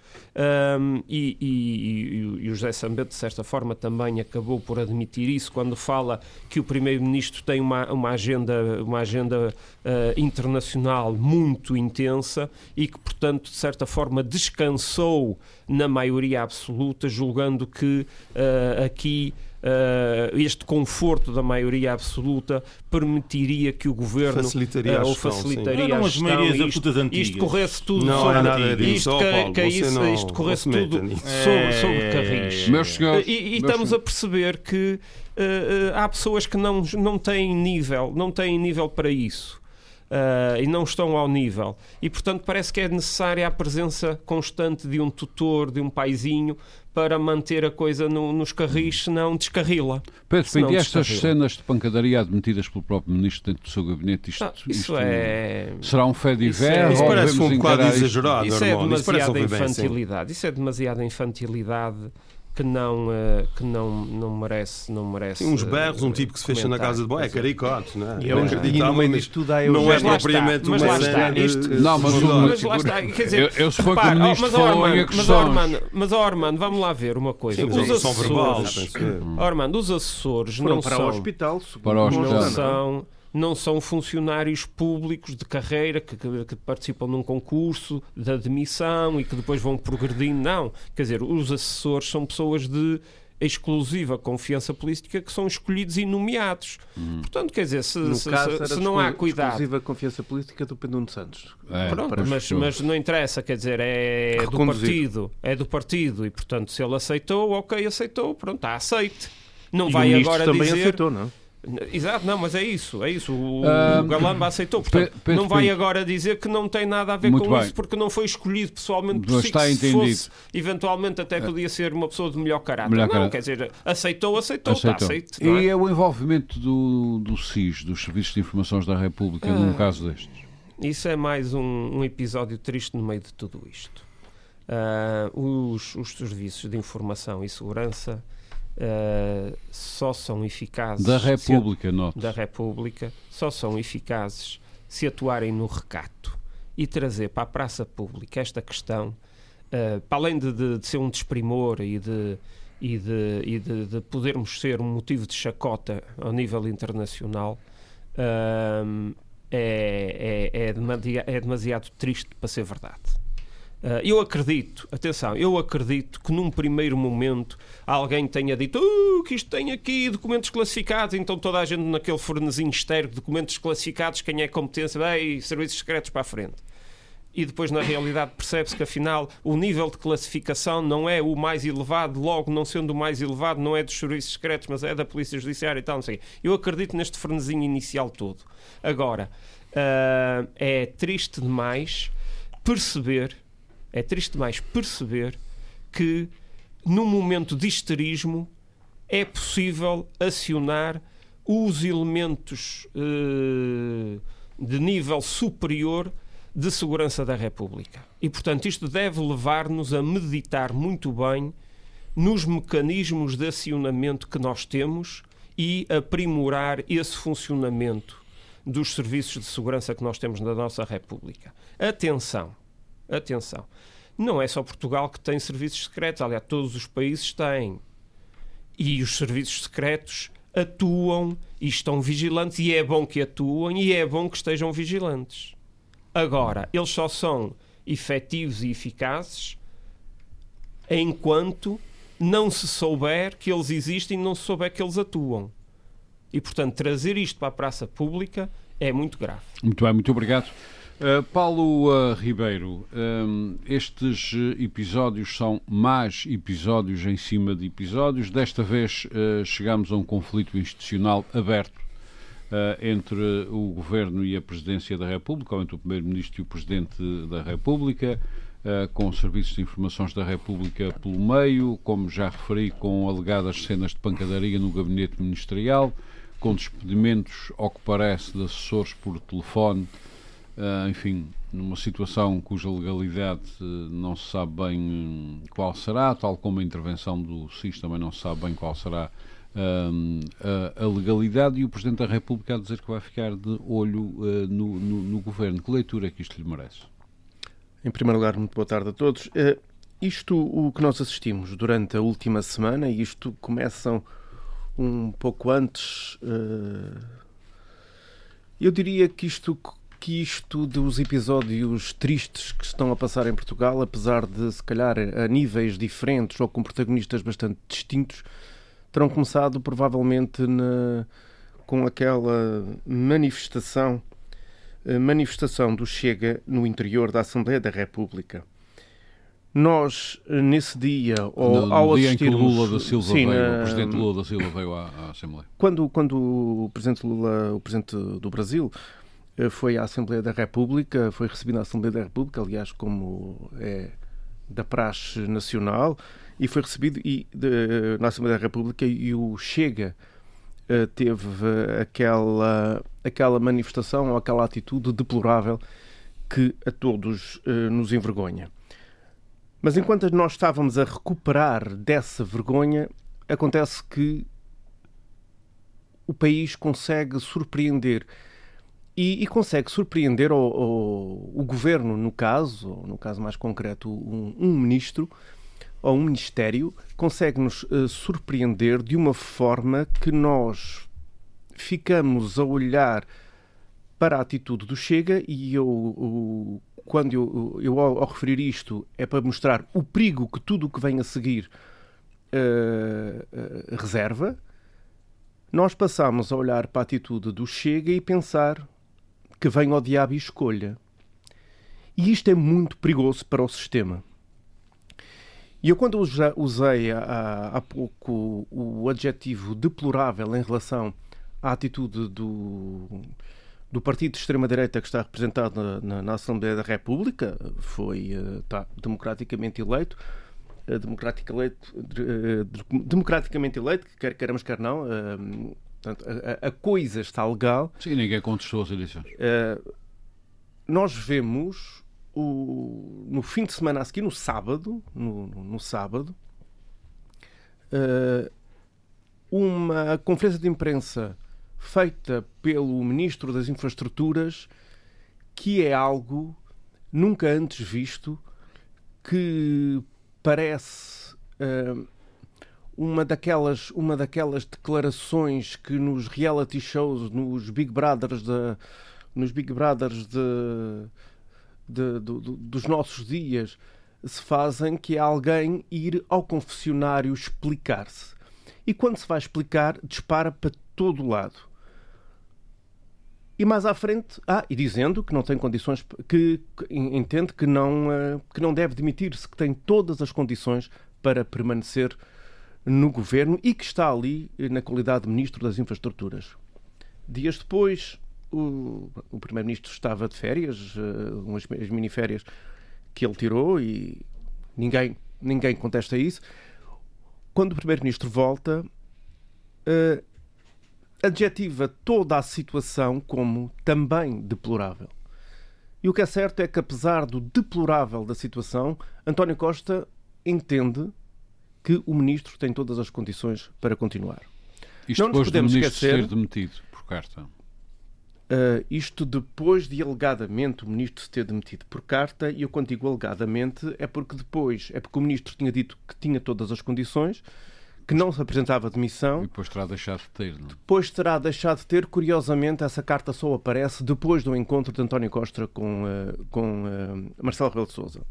[SPEAKER 5] um, e, e, e, o José Sambete, de certa forma, também acabou por admitir isso quando fala que o Primeiro-Ministro tem uma, uma agenda, uma agenda uh, internacional muito intensa e que, portanto, de certa forma, descansou na maioria absoluta, julgando que uh, aqui uh, este conforto da maioria absoluta permitiria que o governo
[SPEAKER 4] facilitaria uh,
[SPEAKER 5] ou facilitaria
[SPEAKER 3] não,
[SPEAKER 5] a gestão
[SPEAKER 3] isto,
[SPEAKER 5] isto corresse tudo
[SPEAKER 4] não
[SPEAKER 5] sobre
[SPEAKER 4] é nada disso.
[SPEAKER 5] isto,
[SPEAKER 4] oh, Paulo,
[SPEAKER 5] que, isso,
[SPEAKER 4] não,
[SPEAKER 5] isto corresse tudo sobre, sobre carris.
[SPEAKER 2] Meus senhores,
[SPEAKER 5] e, e estamos a perceber que uh, há pessoas que não, não têm nível, não têm nível para isso. Uh, e não estão ao nível. E, portanto, parece que é necessária a presença constante de um tutor, de um paizinho, para manter a coisa no, nos carris, senão descarrila.
[SPEAKER 2] Pedro senão e estas cenas de pancadaria admitidas pelo próprio Ministro dentro do seu gabinete, isto,
[SPEAKER 5] não, isso
[SPEAKER 2] isto
[SPEAKER 5] é...
[SPEAKER 2] será um fé de
[SPEAKER 4] isso, é... isso parece um bocado exagerado,
[SPEAKER 5] isso, é
[SPEAKER 4] demasiada
[SPEAKER 5] infantilidade. Isso é demasiada infantilidade que não, uh, que não, não merece. Não merece
[SPEAKER 4] Sim, uns berros, um tipo que se fecha na casa de banho, é caricote, não é?
[SPEAKER 6] E, é um, e no meio disto tudo há eu
[SPEAKER 4] não é
[SPEAKER 5] Mas lá
[SPEAKER 4] propriamente uma
[SPEAKER 5] lá está,
[SPEAKER 4] cena de-
[SPEAKER 5] isto-
[SPEAKER 2] Não, mas
[SPEAKER 5] mas lá está, quer dizer,
[SPEAKER 2] Eu, eu suponho que o ministro
[SPEAKER 5] oh, mas,
[SPEAKER 2] falou
[SPEAKER 5] Armando, mas. Armando, mas Armando, vamos lá ver uma coisa.
[SPEAKER 4] Sim, mas
[SPEAKER 5] os
[SPEAKER 4] é verbal,
[SPEAKER 5] assessores,
[SPEAKER 4] eu.
[SPEAKER 5] Armando, os assessores não
[SPEAKER 6] para
[SPEAKER 5] são,
[SPEAKER 6] o hospital.
[SPEAKER 2] Para o hospital.
[SPEAKER 5] não
[SPEAKER 6] é?
[SPEAKER 5] são, não são funcionários públicos de carreira que, que- que participam num concurso de admissão e que depois vão progredindo. Não. Quer dizer, os assessores são pessoas de exclusiva confiança política que são escolhidos e nomeados. Portanto, quer dizer, se, se- se- se não há cuidado
[SPEAKER 6] exclusiva confiança política do Pedro Nuno Santos.
[SPEAKER 2] É,
[SPEAKER 5] Pronto, mas, mas não interessa, quer dizer, é do partido, é do partido e portanto se ele aceitou, ok, aceitou, pronto, está aceite. Não
[SPEAKER 6] E
[SPEAKER 5] vai agora
[SPEAKER 6] também
[SPEAKER 5] dizer.
[SPEAKER 6] aceitou, não?
[SPEAKER 5] Exato, não, mas é isso, é isso. O,
[SPEAKER 2] Ah,
[SPEAKER 5] o Galamba aceitou, portanto,
[SPEAKER 2] Pedro
[SPEAKER 5] não vai
[SPEAKER 2] Pinto.
[SPEAKER 5] agora dizer que não tem nada a ver
[SPEAKER 2] Muito
[SPEAKER 5] com
[SPEAKER 2] bem.
[SPEAKER 5] isso porque não foi escolhido pessoalmente por si,
[SPEAKER 2] está entendido.
[SPEAKER 5] fosse, eventualmente até podia ser uma pessoa de melhor caráter.
[SPEAKER 2] Melhor
[SPEAKER 5] não,
[SPEAKER 2] caráter.
[SPEAKER 5] quer dizer, aceitou, aceitou, está
[SPEAKER 2] Aceitou.
[SPEAKER 5] aceito. não é?
[SPEAKER 2] E é o envolvimento do, do SIS, dos Serviços de Informações da República, num
[SPEAKER 5] Ah.
[SPEAKER 2] caso destes.
[SPEAKER 5] Isso é mais um, um episódio triste no meio de tudo isto. Ah, os, os serviços de informação e segurança ah, só são eficazes
[SPEAKER 2] Da República, note.
[SPEAKER 5] da República só são eficazes se atuarem no recato e trazer para a praça pública esta questão, ah, para além de, de- de ser um desprimor e de e, de, e de, de podermos ser um motivo de chacota ao nível internacional, ahm, é, é, é, demasiado, é demasiado triste para ser verdade. Ah, eu acredito, atenção, eu acredito que num primeiro momento alguém tenha dito "Uh, que isto tem aqui documentos classificados, então toda a gente naquele fornezinho estéreo de documentos classificados, quem é competência, vai, serviços secretos para a frente. E depois, na realidade, percebe-se que afinal o nível de classificação não é o mais elevado, logo não sendo o mais elevado, não é dos serviços secretos, mas é da Polícia Judiciária e tal, não sei. Eu acredito neste fornezinho inicial todo. Agora, ah, é triste demais perceber, é triste demais perceber que num momento de histerismo é possível acionar os elementos eh, de nível superior de segurança da República. E, portanto, isto deve levar-nos a meditar muito bem nos mecanismos de acionamento que nós temos e aprimorar esse funcionamento dos serviços de segurança que nós temos na nossa República. Atenção, atenção. Não é só Portugal que tem serviços secretos, aliás, todos os países têm. E os serviços secretos atuam e estão vigilantes, e é bom que atuem e é bom que estejam vigilantes. Agora, eles só são efetivos e eficazes enquanto não se souber que eles existem e não se souber que eles atuam. E, portanto, trazer isto para a praça pública é muito grave.
[SPEAKER 2] Muito bem, muito obrigado. Uh, Paulo uh, Ribeiro, um, estes uh, episódios são mais episódios em cima de episódios. Desta vez uh, chegamos a um conflito institucional aberto entre o Governo e a Presidência da República, ou entre o Primeiro-Ministro e o Presidente da República, com os serviços de informações da República pelo meio, como já referi, com alegadas cenas de pancadaria no gabinete ministerial, com despedimentos, ao que parece, de assessores por telefone. Uh, enfim, numa situação cuja legalidade uh, não se sabe bem hum, qual será, tal como a intervenção do SIS também não se sabe bem qual será hum, a, legalidade, e o Presidente da República a dizer que vai ficar de olho uh, no, no, no Governo. Que leitura é que isto lhe merece?
[SPEAKER 6] Em primeiro lugar, muito boa tarde a todos. Eh, isto, o que nós assistimos durante a última semana, e isto começam um pouco antes, eh, eu diria que isto, que isto dos episódios tristes que estão a passar em Portugal, apesar de se calhar a níveis diferentes ou com protagonistas bastante distintos, terão começado provavelmente na, com aquela manifestação manifestação do Chega no interior da Assembleia da República. Nós, nesse dia, ou
[SPEAKER 2] no,
[SPEAKER 6] ao
[SPEAKER 2] dia em que. Lula da Silva
[SPEAKER 6] Sim,
[SPEAKER 2] veio,
[SPEAKER 6] na-
[SPEAKER 2] o Presidente Lula da Silva veio à, à Assembleia.
[SPEAKER 6] quando, quando o Presidente Lula, o Presidente do Brasil, foi à Assembleia da República, foi recebido na Assembleia da República, aliás, como é da praxe nacional, e foi recebido e, de- na Assembleia da República e o Chega eh, teve eh, aquela, aquela manifestação aquela atitude deplorável que a todos eh, nos envergonha. Mas enquanto nós estávamos a recuperar dessa vergonha, acontece que o país consegue surpreender e, e consegue surpreender o, o, o, governo, no caso, ou no caso mais concreto, um, um ministro ou um ministério, consegue-nos uh, surpreender de uma forma que nós ficamos a olhar para a atitude do Chega e eu, quando eu, eu ao, ao, referir isto é para mostrar o perigo que tudo o que vem a seguir uh, uh, reserva, nós passamos a olhar para a atitude do Chega e pensar que vem ao diabo e escolha. E isto é muito perigoso para o sistema. E eu, quando usei há, pouco o adjetivo deplorável em relação à atitude do, do partido de extrema-direita que está representado na, na, Assembleia da República, foi está democraticamente eleito, eh, democraticamente, eh, democraticamente eleito, quer queremos, quer não, portanto, a, a, coisa está legal.
[SPEAKER 2] Sim, ninguém contestou as eleições.
[SPEAKER 6] Uh, nós vemos o, no fim de semana a seguir, no sábado, no, no sábado, uh, uma conferência de imprensa feita pelo Ministro das Infraestruturas que é algo nunca antes visto que parece uh, uma daquelas, uma daquelas declarações que nos reality shows, nos Big Brothers, de, nos Big Brothers de, de, dos nossos dias se fazem, que é alguém ir ao confessionário explicar-se. E quando se vai explicar, dispara para todo o lado. E mais à frente, ah, e dizendo que não tem condições, que, que entende que não, uh, que não deve demitir-se, que tem todas as condições para permanecer no governo e que está ali eh, na qualidade de Ministro das Infraestruturas. Dias depois, o, o Primeiro-Ministro estava de férias, uh, umas mini-férias que ele tirou e ninguém, ninguém contesta isso. Quando o Primeiro-Ministro volta, uh, adjetiva toda a situação como também deplorável. E o que é certo é que, apesar do deplorável da situação, António Costa entende que o ministro tem todas as condições para continuar.
[SPEAKER 2] Isto Não depois do ministro esquecer, ser demitido por carta.
[SPEAKER 6] Uh, isto depois de alegadamente o ministro se ter demitido por carta, e eu quando digo alegadamente é porque depois, é porque o ministro tinha dito que tinha todas as condições, que não se apresentava demissão.
[SPEAKER 2] E depois terá deixado de ter, não?
[SPEAKER 6] Depois terá deixado de ter. Curiosamente, essa carta só aparece depois do encontro de António Costa com, uh, com uh, Marcelo Rebelo de Sousa.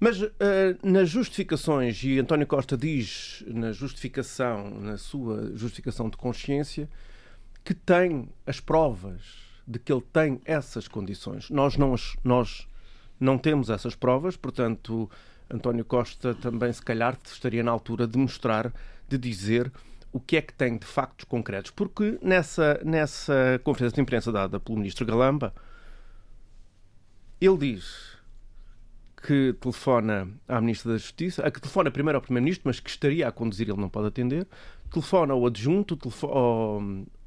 [SPEAKER 6] Mas uh, nas justificações, e António Costa diz na justificação, na sua justificação de consciência, que tem as provas de que ele tem essas condições. Nós não, nós não temos essas provas, portanto, António Costa também, se calhar, estaria na altura de mostrar, de dizer o que é que tem de factos concretos. Porque nessa, nessa conferência de imprensa dada pelo ministro Galamba, ele diz que telefona à Ministra da Justiça, a que telefona primeiro ao Primeiro-Ministro, mas que estaria a conduzir, ele não pode atender, telefona ao adjunto, telefona ao,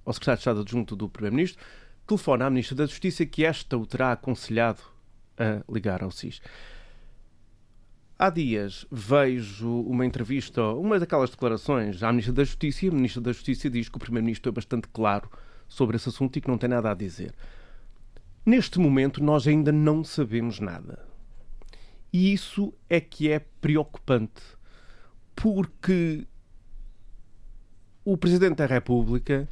[SPEAKER 6] ao Secretário de Estado adjunto do Primeiro-Ministro, telefona à Ministra da Justiça que esta o terá aconselhado a ligar ao SIS. Há dias vejo uma entrevista, uma daquelas declarações à Ministra da Justiça, e a Ministra da Justiça diz que o Primeiro-Ministro é bastante claro sobre esse assunto e que não tem nada a dizer. Neste momento, nós ainda não sabemos nada. E isso é que é preocupante, porque o Presidente da República,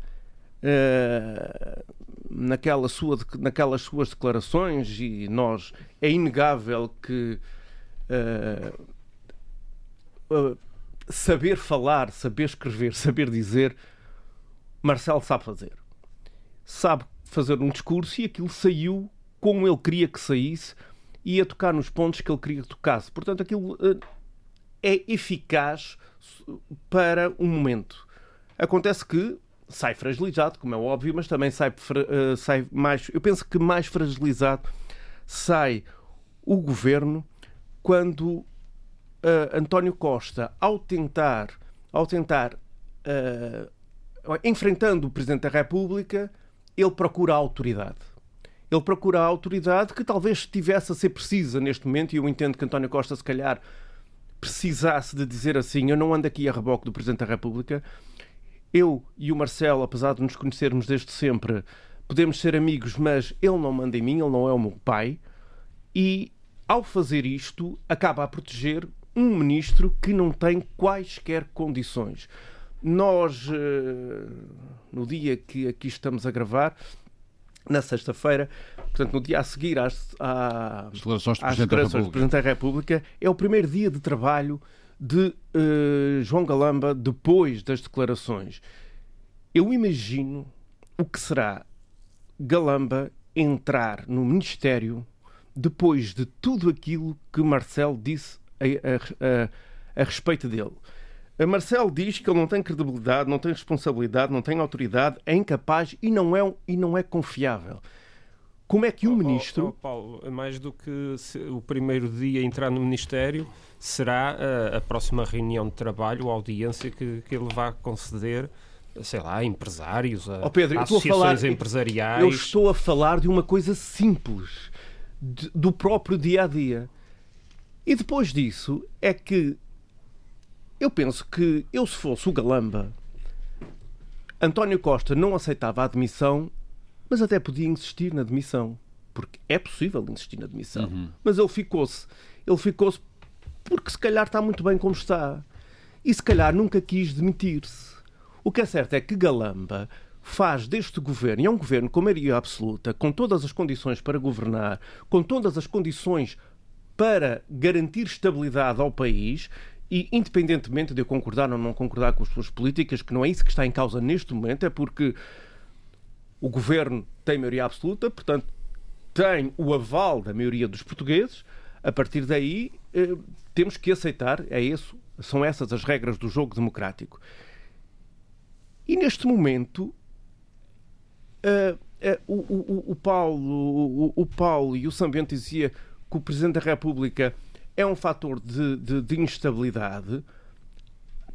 [SPEAKER 6] uh, naquela sua, naquelas suas declarações, e nós, é inegável que uh, saber falar, saber escrever, saber dizer, Marcelo sabe fazer. Sabe fazer um discurso e aquilo saiu como ele queria que saísse e a tocar nos pontos que ele queria que tocasse. Portanto, aquilo uh, é eficaz para um momento. Acontece que sai fragilizado, como é óbvio, mas também sai, uh, sai mais. Eu penso que mais fragilizado sai o governo quando uh, António Costa, ao tentar, ao tentar uh, enfrentando o Presidente da República, ele procura a autoridade. Ele procura a autoridade que talvez estivesse a ser precisa neste momento, e eu entendo que António Costa, se calhar, precisasse de dizer assim: eu não ando aqui a reboque do Presidente da República. Eu e o Marcelo, apesar de nos conhecermos desde sempre, podemos ser amigos, mas ele não manda em mim, ele não é o meu pai. E, ao fazer isto, acaba a proteger um ministro que não tem quaisquer condições. Nós, eh, no dia que aqui estamos a gravar, na sexta-feira, portanto, no dia a seguir às,
[SPEAKER 2] declarações do
[SPEAKER 6] às
[SPEAKER 2] Presidente da
[SPEAKER 6] declarações do
[SPEAKER 2] República.
[SPEAKER 6] Presidente da República, é o primeiro dia de trabalho de eh, João Galamba depois das declarações. Eu imagino o que será Galamba entrar no Ministério depois de tudo aquilo que Marcelo disse a, a- a- a respeito dele. A Marcelo diz que ele não tem credibilidade, não tem responsabilidade, não tem autoridade, é incapaz e não é, e não é confiável. Como é que um
[SPEAKER 5] Oh,
[SPEAKER 6] ministro.
[SPEAKER 5] oh, Paulo, mais do que se- o primeiro dia entrar no Ministério, será a, a próxima reunião de trabalho, a audiência que, que ele vai conceder, sei lá, a empresários, a,
[SPEAKER 6] Oh, Pedro,
[SPEAKER 5] a associações
[SPEAKER 6] falar-
[SPEAKER 5] empresariais.
[SPEAKER 6] Eu estou a falar de uma coisa simples, de- do próprio dia a dia. E depois disso é que eu penso que eu, se fosse o Galamba, António Costa não aceitava a admissão, mas até podia insistir na demissão. Porque é possível insistir na demissão. Mas ele ficou-se. Ele ficou-se porque se calhar está muito bem como está. E se calhar nunca quis demitir-se. O que é certo é que Galamba faz deste governo, e é um governo com maioria absoluta, com todas as condições para governar, com todas as condições para garantir estabilidade ao país, e independentemente de eu concordar ou não concordar com as suas políticas, que não é isso que está em causa neste momento, é porque o governo tem maioria absoluta, portanto, tem o aval da maioria dos portugueses. A partir daí, eh, temos que aceitar, é isso, são essas as regras do jogo democrático. E neste momento, eh, eh, o, Paulo, o, o Paulo e o Sambento dizia que o Presidente da República é um fator de, de- de instabilidade.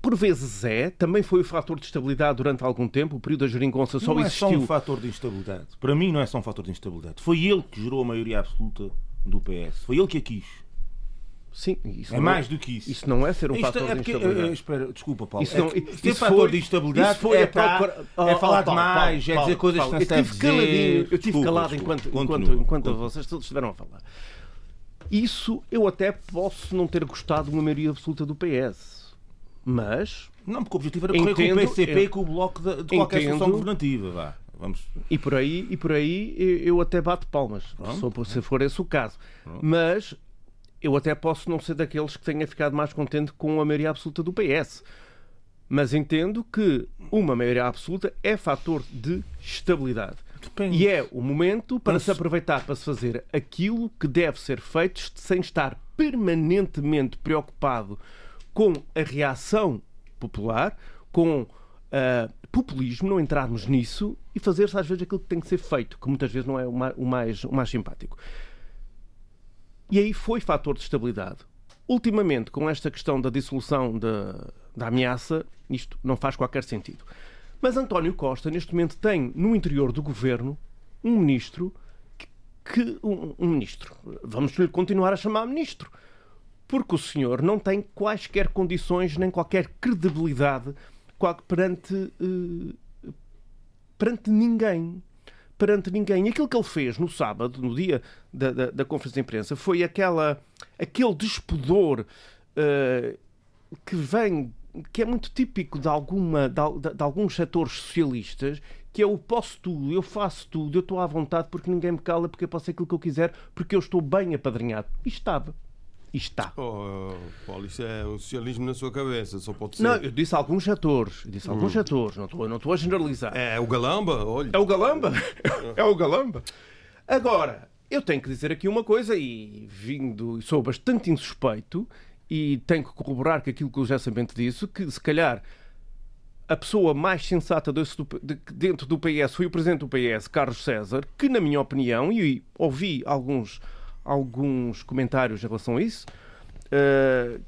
[SPEAKER 6] Por vezes é, também foi o fator de estabilidade durante algum tempo. O período da geringonça só
[SPEAKER 3] não é só
[SPEAKER 6] existiu.
[SPEAKER 3] um fator de instabilidade. Para mim não é só um fator de instabilidade. Foi ele que gerou a maioria absoluta do PS. Foi ele que a quis.
[SPEAKER 6] Sim, isso
[SPEAKER 3] É
[SPEAKER 6] não
[SPEAKER 3] mais do que isso.
[SPEAKER 6] Isso não é ser um
[SPEAKER 3] Isto
[SPEAKER 6] fator
[SPEAKER 3] é
[SPEAKER 6] de
[SPEAKER 3] porque,
[SPEAKER 6] instabilidade.
[SPEAKER 3] eh, espera, desculpa, Paulo.
[SPEAKER 6] Isso
[SPEAKER 3] É
[SPEAKER 6] não-
[SPEAKER 3] que
[SPEAKER 6] isso
[SPEAKER 3] ter
[SPEAKER 6] foi-
[SPEAKER 3] fator de instabilidade
[SPEAKER 6] foi
[SPEAKER 3] é,
[SPEAKER 6] a procura-
[SPEAKER 3] é
[SPEAKER 6] Oh,
[SPEAKER 3] falar
[SPEAKER 6] oh, Paulo,
[SPEAKER 3] demais,
[SPEAKER 6] Paulo,
[SPEAKER 3] é dizer coisas
[SPEAKER 6] Paulo,
[SPEAKER 3] que não se
[SPEAKER 6] eu
[SPEAKER 3] deve
[SPEAKER 6] tive caladinho. Eu tive
[SPEAKER 3] Desculpa,
[SPEAKER 6] calado enquanto, enquanto, enquanto
[SPEAKER 3] continua.
[SPEAKER 6] vocês todos estiveram a falar. Isso eu até posso não ter gostado de uma maioria absoluta do PS. Mas,
[SPEAKER 3] Não, porque o objetivo era correr com o PCP
[SPEAKER 6] eu-
[SPEAKER 3] e com o bloco de, de qualquer
[SPEAKER 6] Entendo.
[SPEAKER 3] solução governativa. Vá. Vamos.
[SPEAKER 6] e por aí, e por aí eu até bato palmas,
[SPEAKER 3] Pronto.
[SPEAKER 6] se, se for esse o caso. Mas eu até posso não ser daqueles que tenha ficado mais contente com a maioria absoluta do PS. Mas entendo que uma maioria absoluta é fator de estabilidade.
[SPEAKER 3] Depende.
[SPEAKER 6] E é o momento para
[SPEAKER 3] Mas-
[SPEAKER 6] se aproveitar para se fazer aquilo que deve ser feito sem estar permanentemente preocupado com a reação popular, com ah, populismo, não entrarmos nisso e fazer-se às vezes aquilo que tem que ser feito, que muitas vezes não é o ma- o mais, o mais simpático. E aí foi fator de estabilidade. Ultimamente, com esta questão da dissolução da, da ameaça, isto não faz qualquer sentido. Mas António Costa, neste momento, tem no interior do governo um ministro que. um, um ministro. Vamos lhe continuar a chamar ministro. Porque o senhor não tem quaisquer condições nem qualquer credibilidade perante, eh, perante ninguém. Perante ninguém. Aquilo que ele fez no sábado, no dia da, da, da conferência de imprensa, foi aquela, aquele despudor eh, que vem, que é muito típico de, alguma, de, de- alguns setores socialistas, que é o posso tudo, eu faço tudo, eu estou à vontade porque ninguém me cala, porque eu posso aquilo que eu quiser, porque eu estou bem apadrinhado. E estava. E está.
[SPEAKER 4] Oh, Paulo, isso é o socialismo na sua cabeça, só pode ser.
[SPEAKER 6] Não, eu disse alguns setores. Disse alguns setores, não estou, não estou a generalizar.
[SPEAKER 4] É o Galamba, olha.
[SPEAKER 6] É o Galamba? *laughs* É o Galamba. Agora, eu tenho que dizer aqui uma coisa, e vindo, e sou bastante insuspeito, e tenho que corroborar que aquilo que o José Sabente disse, que se calhar a pessoa mais sensata dentro do PS foi o presidente do PS, Carlos César, que, na minha opinião, e ouvi alguns, alguns comentários em relação a isso, eh,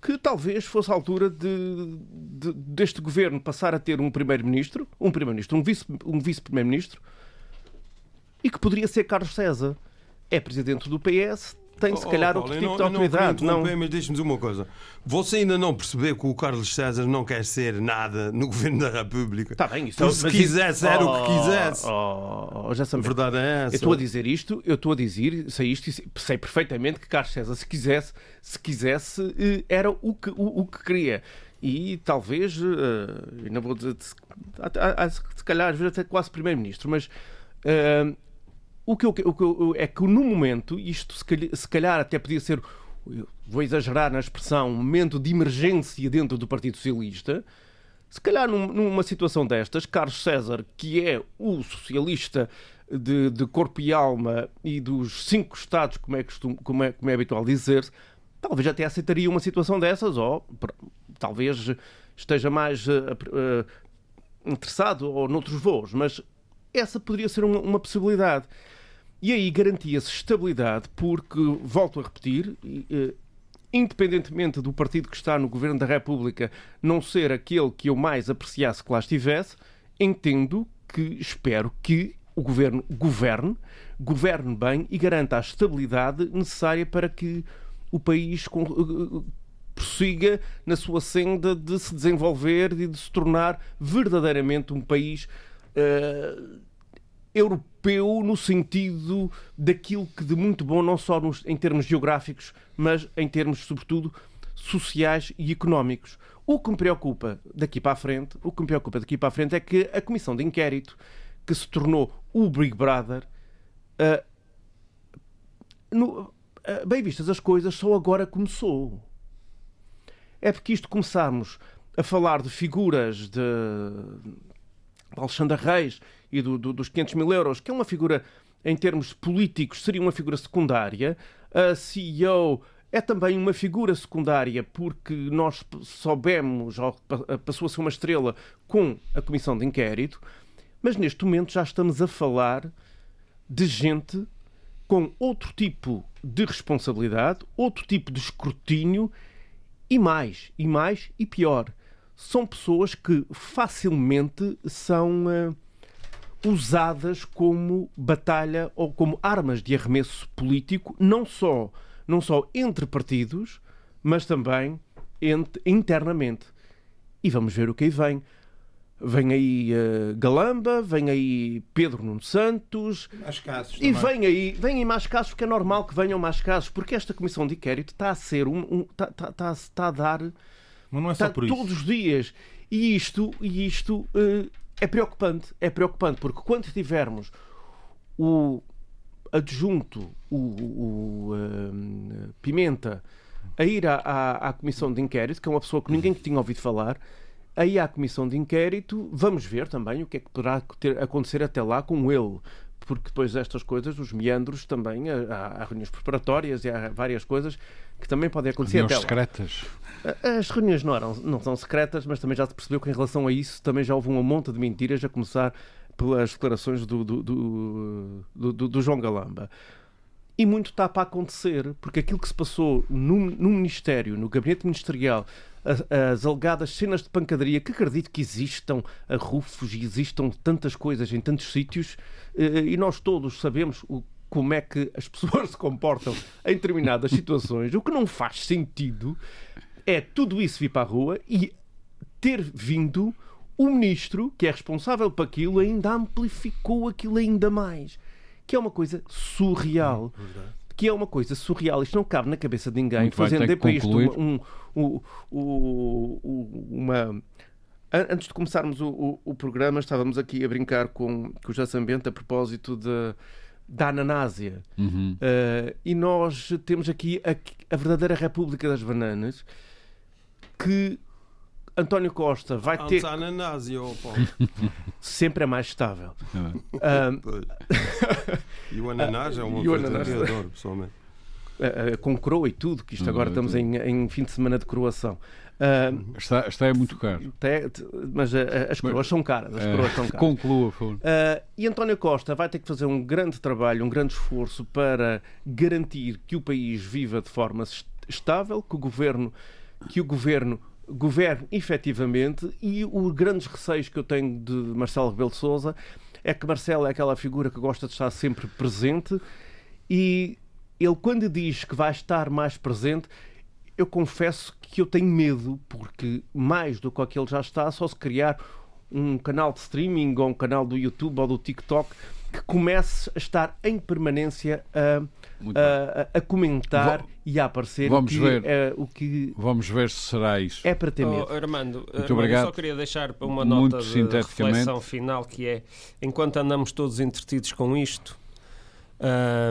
[SPEAKER 6] que talvez fosse a altura de, de- deste governo passar a ter um primeiro-ministro, um primeiro-ministro, um vice- um vice-primeiro-ministro, e que poderia ser Carlos César. É presidente do PS, tem se calhar
[SPEAKER 4] Oh,
[SPEAKER 6] outro tipo
[SPEAKER 4] eu
[SPEAKER 6] de
[SPEAKER 4] não, eu não
[SPEAKER 6] autoridade. Não,
[SPEAKER 4] interromper, Mas deixe-me uma coisa. Você ainda não percebeu que o Carlos César não quer ser nada no *laughs* governo da República?
[SPEAKER 6] Está bem, isso
[SPEAKER 4] Por se quisesse,
[SPEAKER 6] isso-
[SPEAKER 4] era o que
[SPEAKER 6] Oh,
[SPEAKER 4] quisesse.
[SPEAKER 6] Oh, oh, já
[SPEAKER 4] A
[SPEAKER 6] sabemos.
[SPEAKER 4] verdade é
[SPEAKER 6] Eu
[SPEAKER 4] essa.
[SPEAKER 6] estou a dizer isto, eu estou a dizer, sei isto e sei- perfeitamente que Carlos César, se quisesse, se quisesse, eh, era o que, o, o que queria. E talvez, eh, ainda vou dizer, se, a- a- calhar, às vezes até quase primeiro-ministro, mas eh, o, que eu, o que eu- é que no momento, isto se calhar, se calhar até podia ser, vou exagerar na expressão, um momento de emergência dentro do Partido Socialista, se calhar num- numa situação destas, Carlos César, que é o socialista de, de corpo e alma e dos cinco Estados, como é, costum, como é, como é habitual dizer talvez até aceitaria uma situação dessas, ou talvez esteja mais eh, eh, interessado ou noutros voos, mas essa poderia ser uma, uma possibilidade. E aí garantia-se estabilidade, porque, volto a repetir, eh, independentemente do partido que está no Governo da República não ser aquele que eu mais apreciasse que lá estivesse, entendo que, espero que o Governo governe, governe bem e garanta a estabilidade necessária para que o país eh, prossiga na sua senda de se desenvolver e de se tornar verdadeiramente um país eh, europeu no sentido daquilo que de muito bom, não só nos- em termos geográficos, mas em termos, sobretudo, sociais e económicos. O que me preocupa daqui para a frente, o que me preocupa daqui para a frente é que a comissão de inquérito, que se tornou o Big Brother, ah, no- ah, bem vistas as coisas, só agora começou. É porque isto começarmos a falar de figuras de Alexandre Reis e do- do- dos 500 mil euros, que é uma figura, em termos políticos, seria uma figura secundária. A CEO é também uma figura secundária porque nós soubemos, ou pa- passou a ser uma estrela com a comissão de inquérito, mas neste momento já estamos a falar de gente com outro tipo de responsabilidade, outro tipo de escrutínio e mais, e mais e pior. São pessoas que facilmente são eh, usadas como batalha ou como armas de arremesso político, não só, não só entre partidos, mas também ent- internamente. E vamos ver o que aí vem. Vem aí eh, Galamba, vem aí Pedro Nuno Santos,
[SPEAKER 3] Mais casos.
[SPEAKER 6] e
[SPEAKER 3] também.
[SPEAKER 6] vem aí, vem aí mais casos, porque é normal que venham mais casos, porque esta comissão de inquérito está a ser um. um- está, está- está- está a dar
[SPEAKER 3] Mas não é só
[SPEAKER 6] está
[SPEAKER 3] por isso.
[SPEAKER 6] todos os dias. E isto, e isto eh, é preocupante. É preocupante, porque quando tivermos o adjunto, o, o, eh, Pimenta, a ir à, à, à comissão de inquérito, que é uma pessoa que ninguém tinha ouvido falar, aí à comissão de inquérito, vamos ver também o que é que poderá ter, acontecer até lá com ele. Porque depois destas coisas, os meandros também, há, há reuniões preparatórias e há várias coisas que também podem acontecer
[SPEAKER 2] Reuniões secretas.
[SPEAKER 6] As reuniões não, eram, não são secretas, mas também já se percebeu que em relação a isso também já houve uma monta de mentiras, a começar pelas declarações do, do, do, do- do- do João Galamba. E muito está para acontecer, porque aquilo que se passou no, no Ministério, no Gabinete Ministerial, as, as alegadas cenas de pancadaria, que acredito que existam arrufos e existam tantas coisas em tantos sítios, eh, e nós todos sabemos o, como é que as *laughs* pessoas se comportam em determinadas situações, o que não faz sentido é tudo isso vir para a rua e ter vindo o ministro, que é responsável por aquilo, ainda amplificou aquilo ainda mais. Que é uma coisa surreal. Que é uma coisa surreal. Isto não cabe na cabeça de ninguém.
[SPEAKER 2] Muito
[SPEAKER 6] Fazendo para isto um, um- um- um- uma. An- Antes de começarmos o, o- o programa, estávamos aqui a brincar com, com o Jaçambente a propósito de, da ananásia.
[SPEAKER 2] Uhum.
[SPEAKER 6] Uh, e nós temos aqui a, a verdadeira República das Bananas que António Costa vai ter
[SPEAKER 4] Antes a ananásia, ó Paulo. *laughs*
[SPEAKER 6] sempre é mais estável.
[SPEAKER 2] É.
[SPEAKER 6] Uh.
[SPEAKER 4] E o ananás é uma *laughs*
[SPEAKER 6] E o
[SPEAKER 4] coisa
[SPEAKER 6] ananás.
[SPEAKER 4] que eu adoro, pessoalmente.
[SPEAKER 6] uh, uh, com coroa e tudo, que isto agora estamos
[SPEAKER 2] tudo.
[SPEAKER 6] em, em fim de semana de coroação. Uh,
[SPEAKER 2] Está, está é muito caro.
[SPEAKER 6] até- mas uh, uh, as coroas são caras. As
[SPEAKER 2] É,
[SPEAKER 6] coroas são caras.
[SPEAKER 2] conclua, por favor.
[SPEAKER 6] Uh, e António Costa vai ter que fazer um grande trabalho, um grande esforço para garantir que o país viva de forma est- estável, que o governo, que o governo governe efetivamente. E os grandes receios que eu tenho de Marcelo Rebelo de Sousa é que Marcelo é aquela figura que gosta de estar sempre presente e ele, quando diz que vai estar mais presente, eu confesso que eu tenho medo, porque mais do que aquele já está, só se criar um canal de streaming ou um canal do YouTube ou do TikTok que comece a estar em permanência a, a, a, comentar e a aparecer
[SPEAKER 2] vamos
[SPEAKER 6] que
[SPEAKER 2] ver.
[SPEAKER 6] É, o que
[SPEAKER 2] Vamos ver se será isso.
[SPEAKER 6] é para ter medo.
[SPEAKER 5] Oh, Armando, Armando,
[SPEAKER 2] obrigado.
[SPEAKER 5] eu só queria deixar uma
[SPEAKER 2] Muito
[SPEAKER 5] nota de reflexão final que é, enquanto andamos todos entretidos com isto,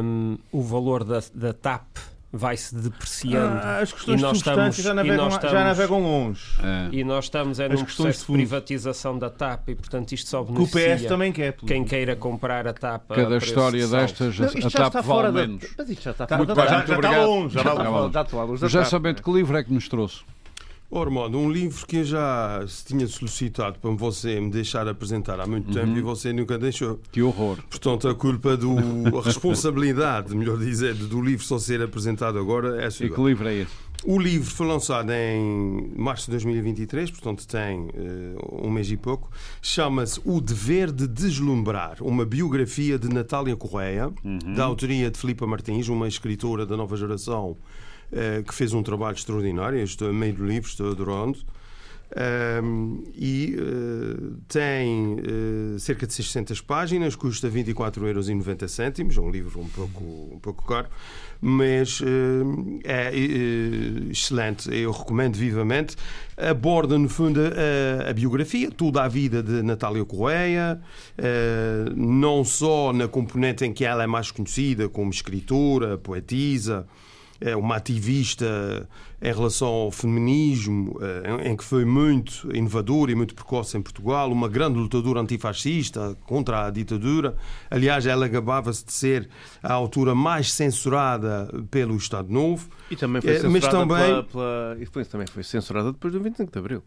[SPEAKER 5] hum, o valor da, da TAP vai-se depreciando.
[SPEAKER 3] Ah, as questões
[SPEAKER 5] E nós
[SPEAKER 3] de substância
[SPEAKER 5] estamos-
[SPEAKER 3] já
[SPEAKER 5] e
[SPEAKER 3] navegam,
[SPEAKER 5] nós
[SPEAKER 3] já
[SPEAKER 5] estamos-
[SPEAKER 3] navegam longe.
[SPEAKER 2] É.
[SPEAKER 5] E nós estamos é
[SPEAKER 3] As
[SPEAKER 5] num
[SPEAKER 3] questões
[SPEAKER 5] processo
[SPEAKER 3] de
[SPEAKER 5] de privatização da TAP e, portanto, isto só
[SPEAKER 3] Que o
[SPEAKER 5] beneficia
[SPEAKER 3] PS também quer. pelo-
[SPEAKER 5] quem queira comprar a TAP. a
[SPEAKER 2] Cada
[SPEAKER 5] preço
[SPEAKER 2] história destas,
[SPEAKER 6] Não,
[SPEAKER 2] a
[SPEAKER 6] isto já
[SPEAKER 2] TAP
[SPEAKER 6] está
[SPEAKER 2] vale
[SPEAKER 6] fora da...
[SPEAKER 2] menos.
[SPEAKER 6] Mas isto já está
[SPEAKER 3] Tá-
[SPEAKER 6] fora
[SPEAKER 2] Muito
[SPEAKER 6] da
[SPEAKER 2] bem,
[SPEAKER 3] já, já está longe. Já
[SPEAKER 6] Já
[SPEAKER 3] está longe.
[SPEAKER 6] já
[SPEAKER 2] Já
[SPEAKER 6] TAP.
[SPEAKER 2] sabendo que livro é que nos trouxe?
[SPEAKER 4] Ormond, um livro que eu já se tinha solicitado para você me deixar apresentar há muito tempo e você nunca deixou.
[SPEAKER 2] Que horror.
[SPEAKER 4] Portanto, a culpa do. a responsabilidade, melhor dizer, do livro só ser apresentado agora é
[SPEAKER 2] E
[SPEAKER 4] sua.
[SPEAKER 2] que livro é esse?
[SPEAKER 4] O livro foi lançado em março de 2023, portanto tem eh, um mês e pouco. Chama-se O Dever de Deslumbrar, uma biografia de Natália Correia, da autoria de Filipa Martins, uma escritora da nova geração que fez um trabalho extraordinário. Eu estou a meio do livro, estou adorando. Um, e eh, tem eh, cerca de 600 páginas, custa 24,90€. É um livro um pouco, um pouco caro, mas eh, é eh, excelente. Eu recomendo vivamente. Aborda, no fundo, a, a biografia, toda a vida de Natália Correia, eh, não só na componente em que ela é mais conhecida como escritora, poetisa é uma ativista em relação ao feminismo, eh, em que foi muito inovadora e muito precoce em Portugal, uma grande lutadora antifascista contra a ditadura. Aliás, ela gabava-se de ser a autora mais censurada pelo Estado Novo.
[SPEAKER 6] E também foi
[SPEAKER 4] É,
[SPEAKER 6] censurada
[SPEAKER 4] mas também-
[SPEAKER 6] pela, pela- também foi censurada depois do 25 de Abril.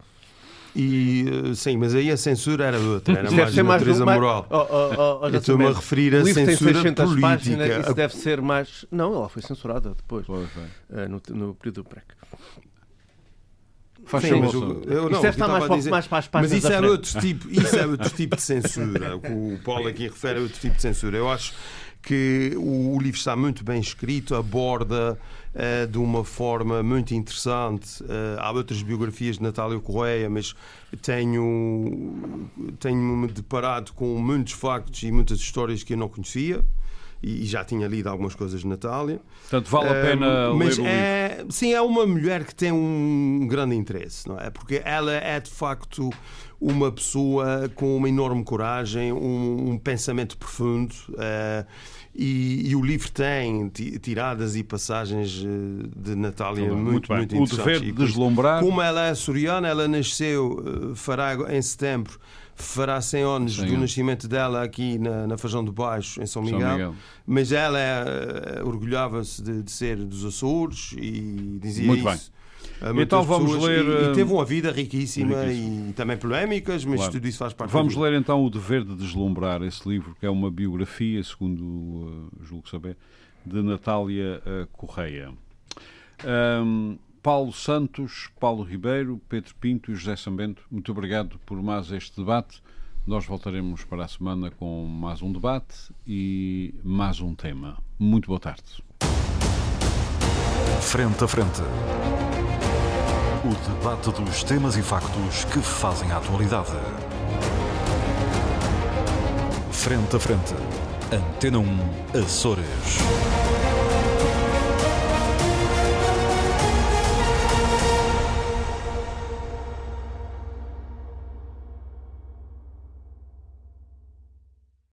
[SPEAKER 4] E eh, sim, mas aí a censura era outra, era
[SPEAKER 6] Isso
[SPEAKER 4] mais de natureza
[SPEAKER 6] mais-
[SPEAKER 4] moral.
[SPEAKER 6] Oh, oh, oh, oh,
[SPEAKER 4] Eu estou-me a referir a
[SPEAKER 6] tem
[SPEAKER 4] censura
[SPEAKER 6] 600
[SPEAKER 4] política.
[SPEAKER 6] páginas, isso deve ser mais... Não, ela foi censurada depois,
[SPEAKER 2] Pois
[SPEAKER 6] eh, no, no período do PREC.
[SPEAKER 2] Faz
[SPEAKER 4] Sim, mas eu
[SPEAKER 6] Isso
[SPEAKER 4] não,
[SPEAKER 6] deve
[SPEAKER 4] eu
[SPEAKER 6] estar mais
[SPEAKER 4] a
[SPEAKER 6] para-
[SPEAKER 4] dizer-
[SPEAKER 6] mais para as
[SPEAKER 4] Mas
[SPEAKER 6] páginas
[SPEAKER 4] isso
[SPEAKER 6] da
[SPEAKER 4] é,
[SPEAKER 6] frente.
[SPEAKER 4] outro tipo, isso é outro tipo de censura. O que o Paulo *laughs* aqui refere é outro tipo de censura. Eu acho que o, o livro está muito bem escrito, aborda eh, de uma forma muito interessante. Eh, há outras biografias de Natália Correia, mas tenho, tenho-me deparado com muitos factos e muitas histórias que eu não conhecia. E e já tinha lido algumas coisas de Natália.
[SPEAKER 2] Portanto, vale a pena
[SPEAKER 4] Um, mas
[SPEAKER 2] ler o livro.
[SPEAKER 4] é, sim, é uma mulher que tem um grande interesse, não é? Porque ela é de facto uma pessoa com uma enorme coragem, um, um pensamento profundo. eh, e, e o livro tem ti- tiradas e passagens eh, de Natália
[SPEAKER 2] Tá bem,
[SPEAKER 4] muito, muito,
[SPEAKER 2] bem. o
[SPEAKER 4] interessantes.
[SPEAKER 2] dever de deslumbrar.
[SPEAKER 4] como ela é açoriana, ela nasceu, eh, fará em setembro, fará 100 anos do nascimento dela aqui na, na Fajão do Baixo, em São
[SPEAKER 2] São
[SPEAKER 4] Miguel.
[SPEAKER 2] Miguel.
[SPEAKER 4] Mas ela eh, orgulhava-se de, de ser dos Açores e dizia
[SPEAKER 2] Muito bem.
[SPEAKER 4] isso. muitas
[SPEAKER 2] Então vamos ler,
[SPEAKER 4] E, e
[SPEAKER 2] eh,
[SPEAKER 4] teve uma vida riquíssima,
[SPEAKER 2] riquíssima.
[SPEAKER 4] e também polémicas, mas
[SPEAKER 2] Claro.
[SPEAKER 4] tudo isso faz parte
[SPEAKER 2] Vamos ler então O Dever de Deslumbrar, esse livro que é uma biografia, segundo uh, julgo saber, de Natália uh, Correia. Ahm, Paulo Santos, Paulo Ribeiro, Pedro Pinto e José Sambento, muito obrigado por mais este debate. Nós voltaremos para a semana com mais um debate e mais um tema. Muito boa tarde.
[SPEAKER 1] Frente a frente. O debate dos temas e factos que fazem a atualidade. Frente a frente. Antena 1, Açores.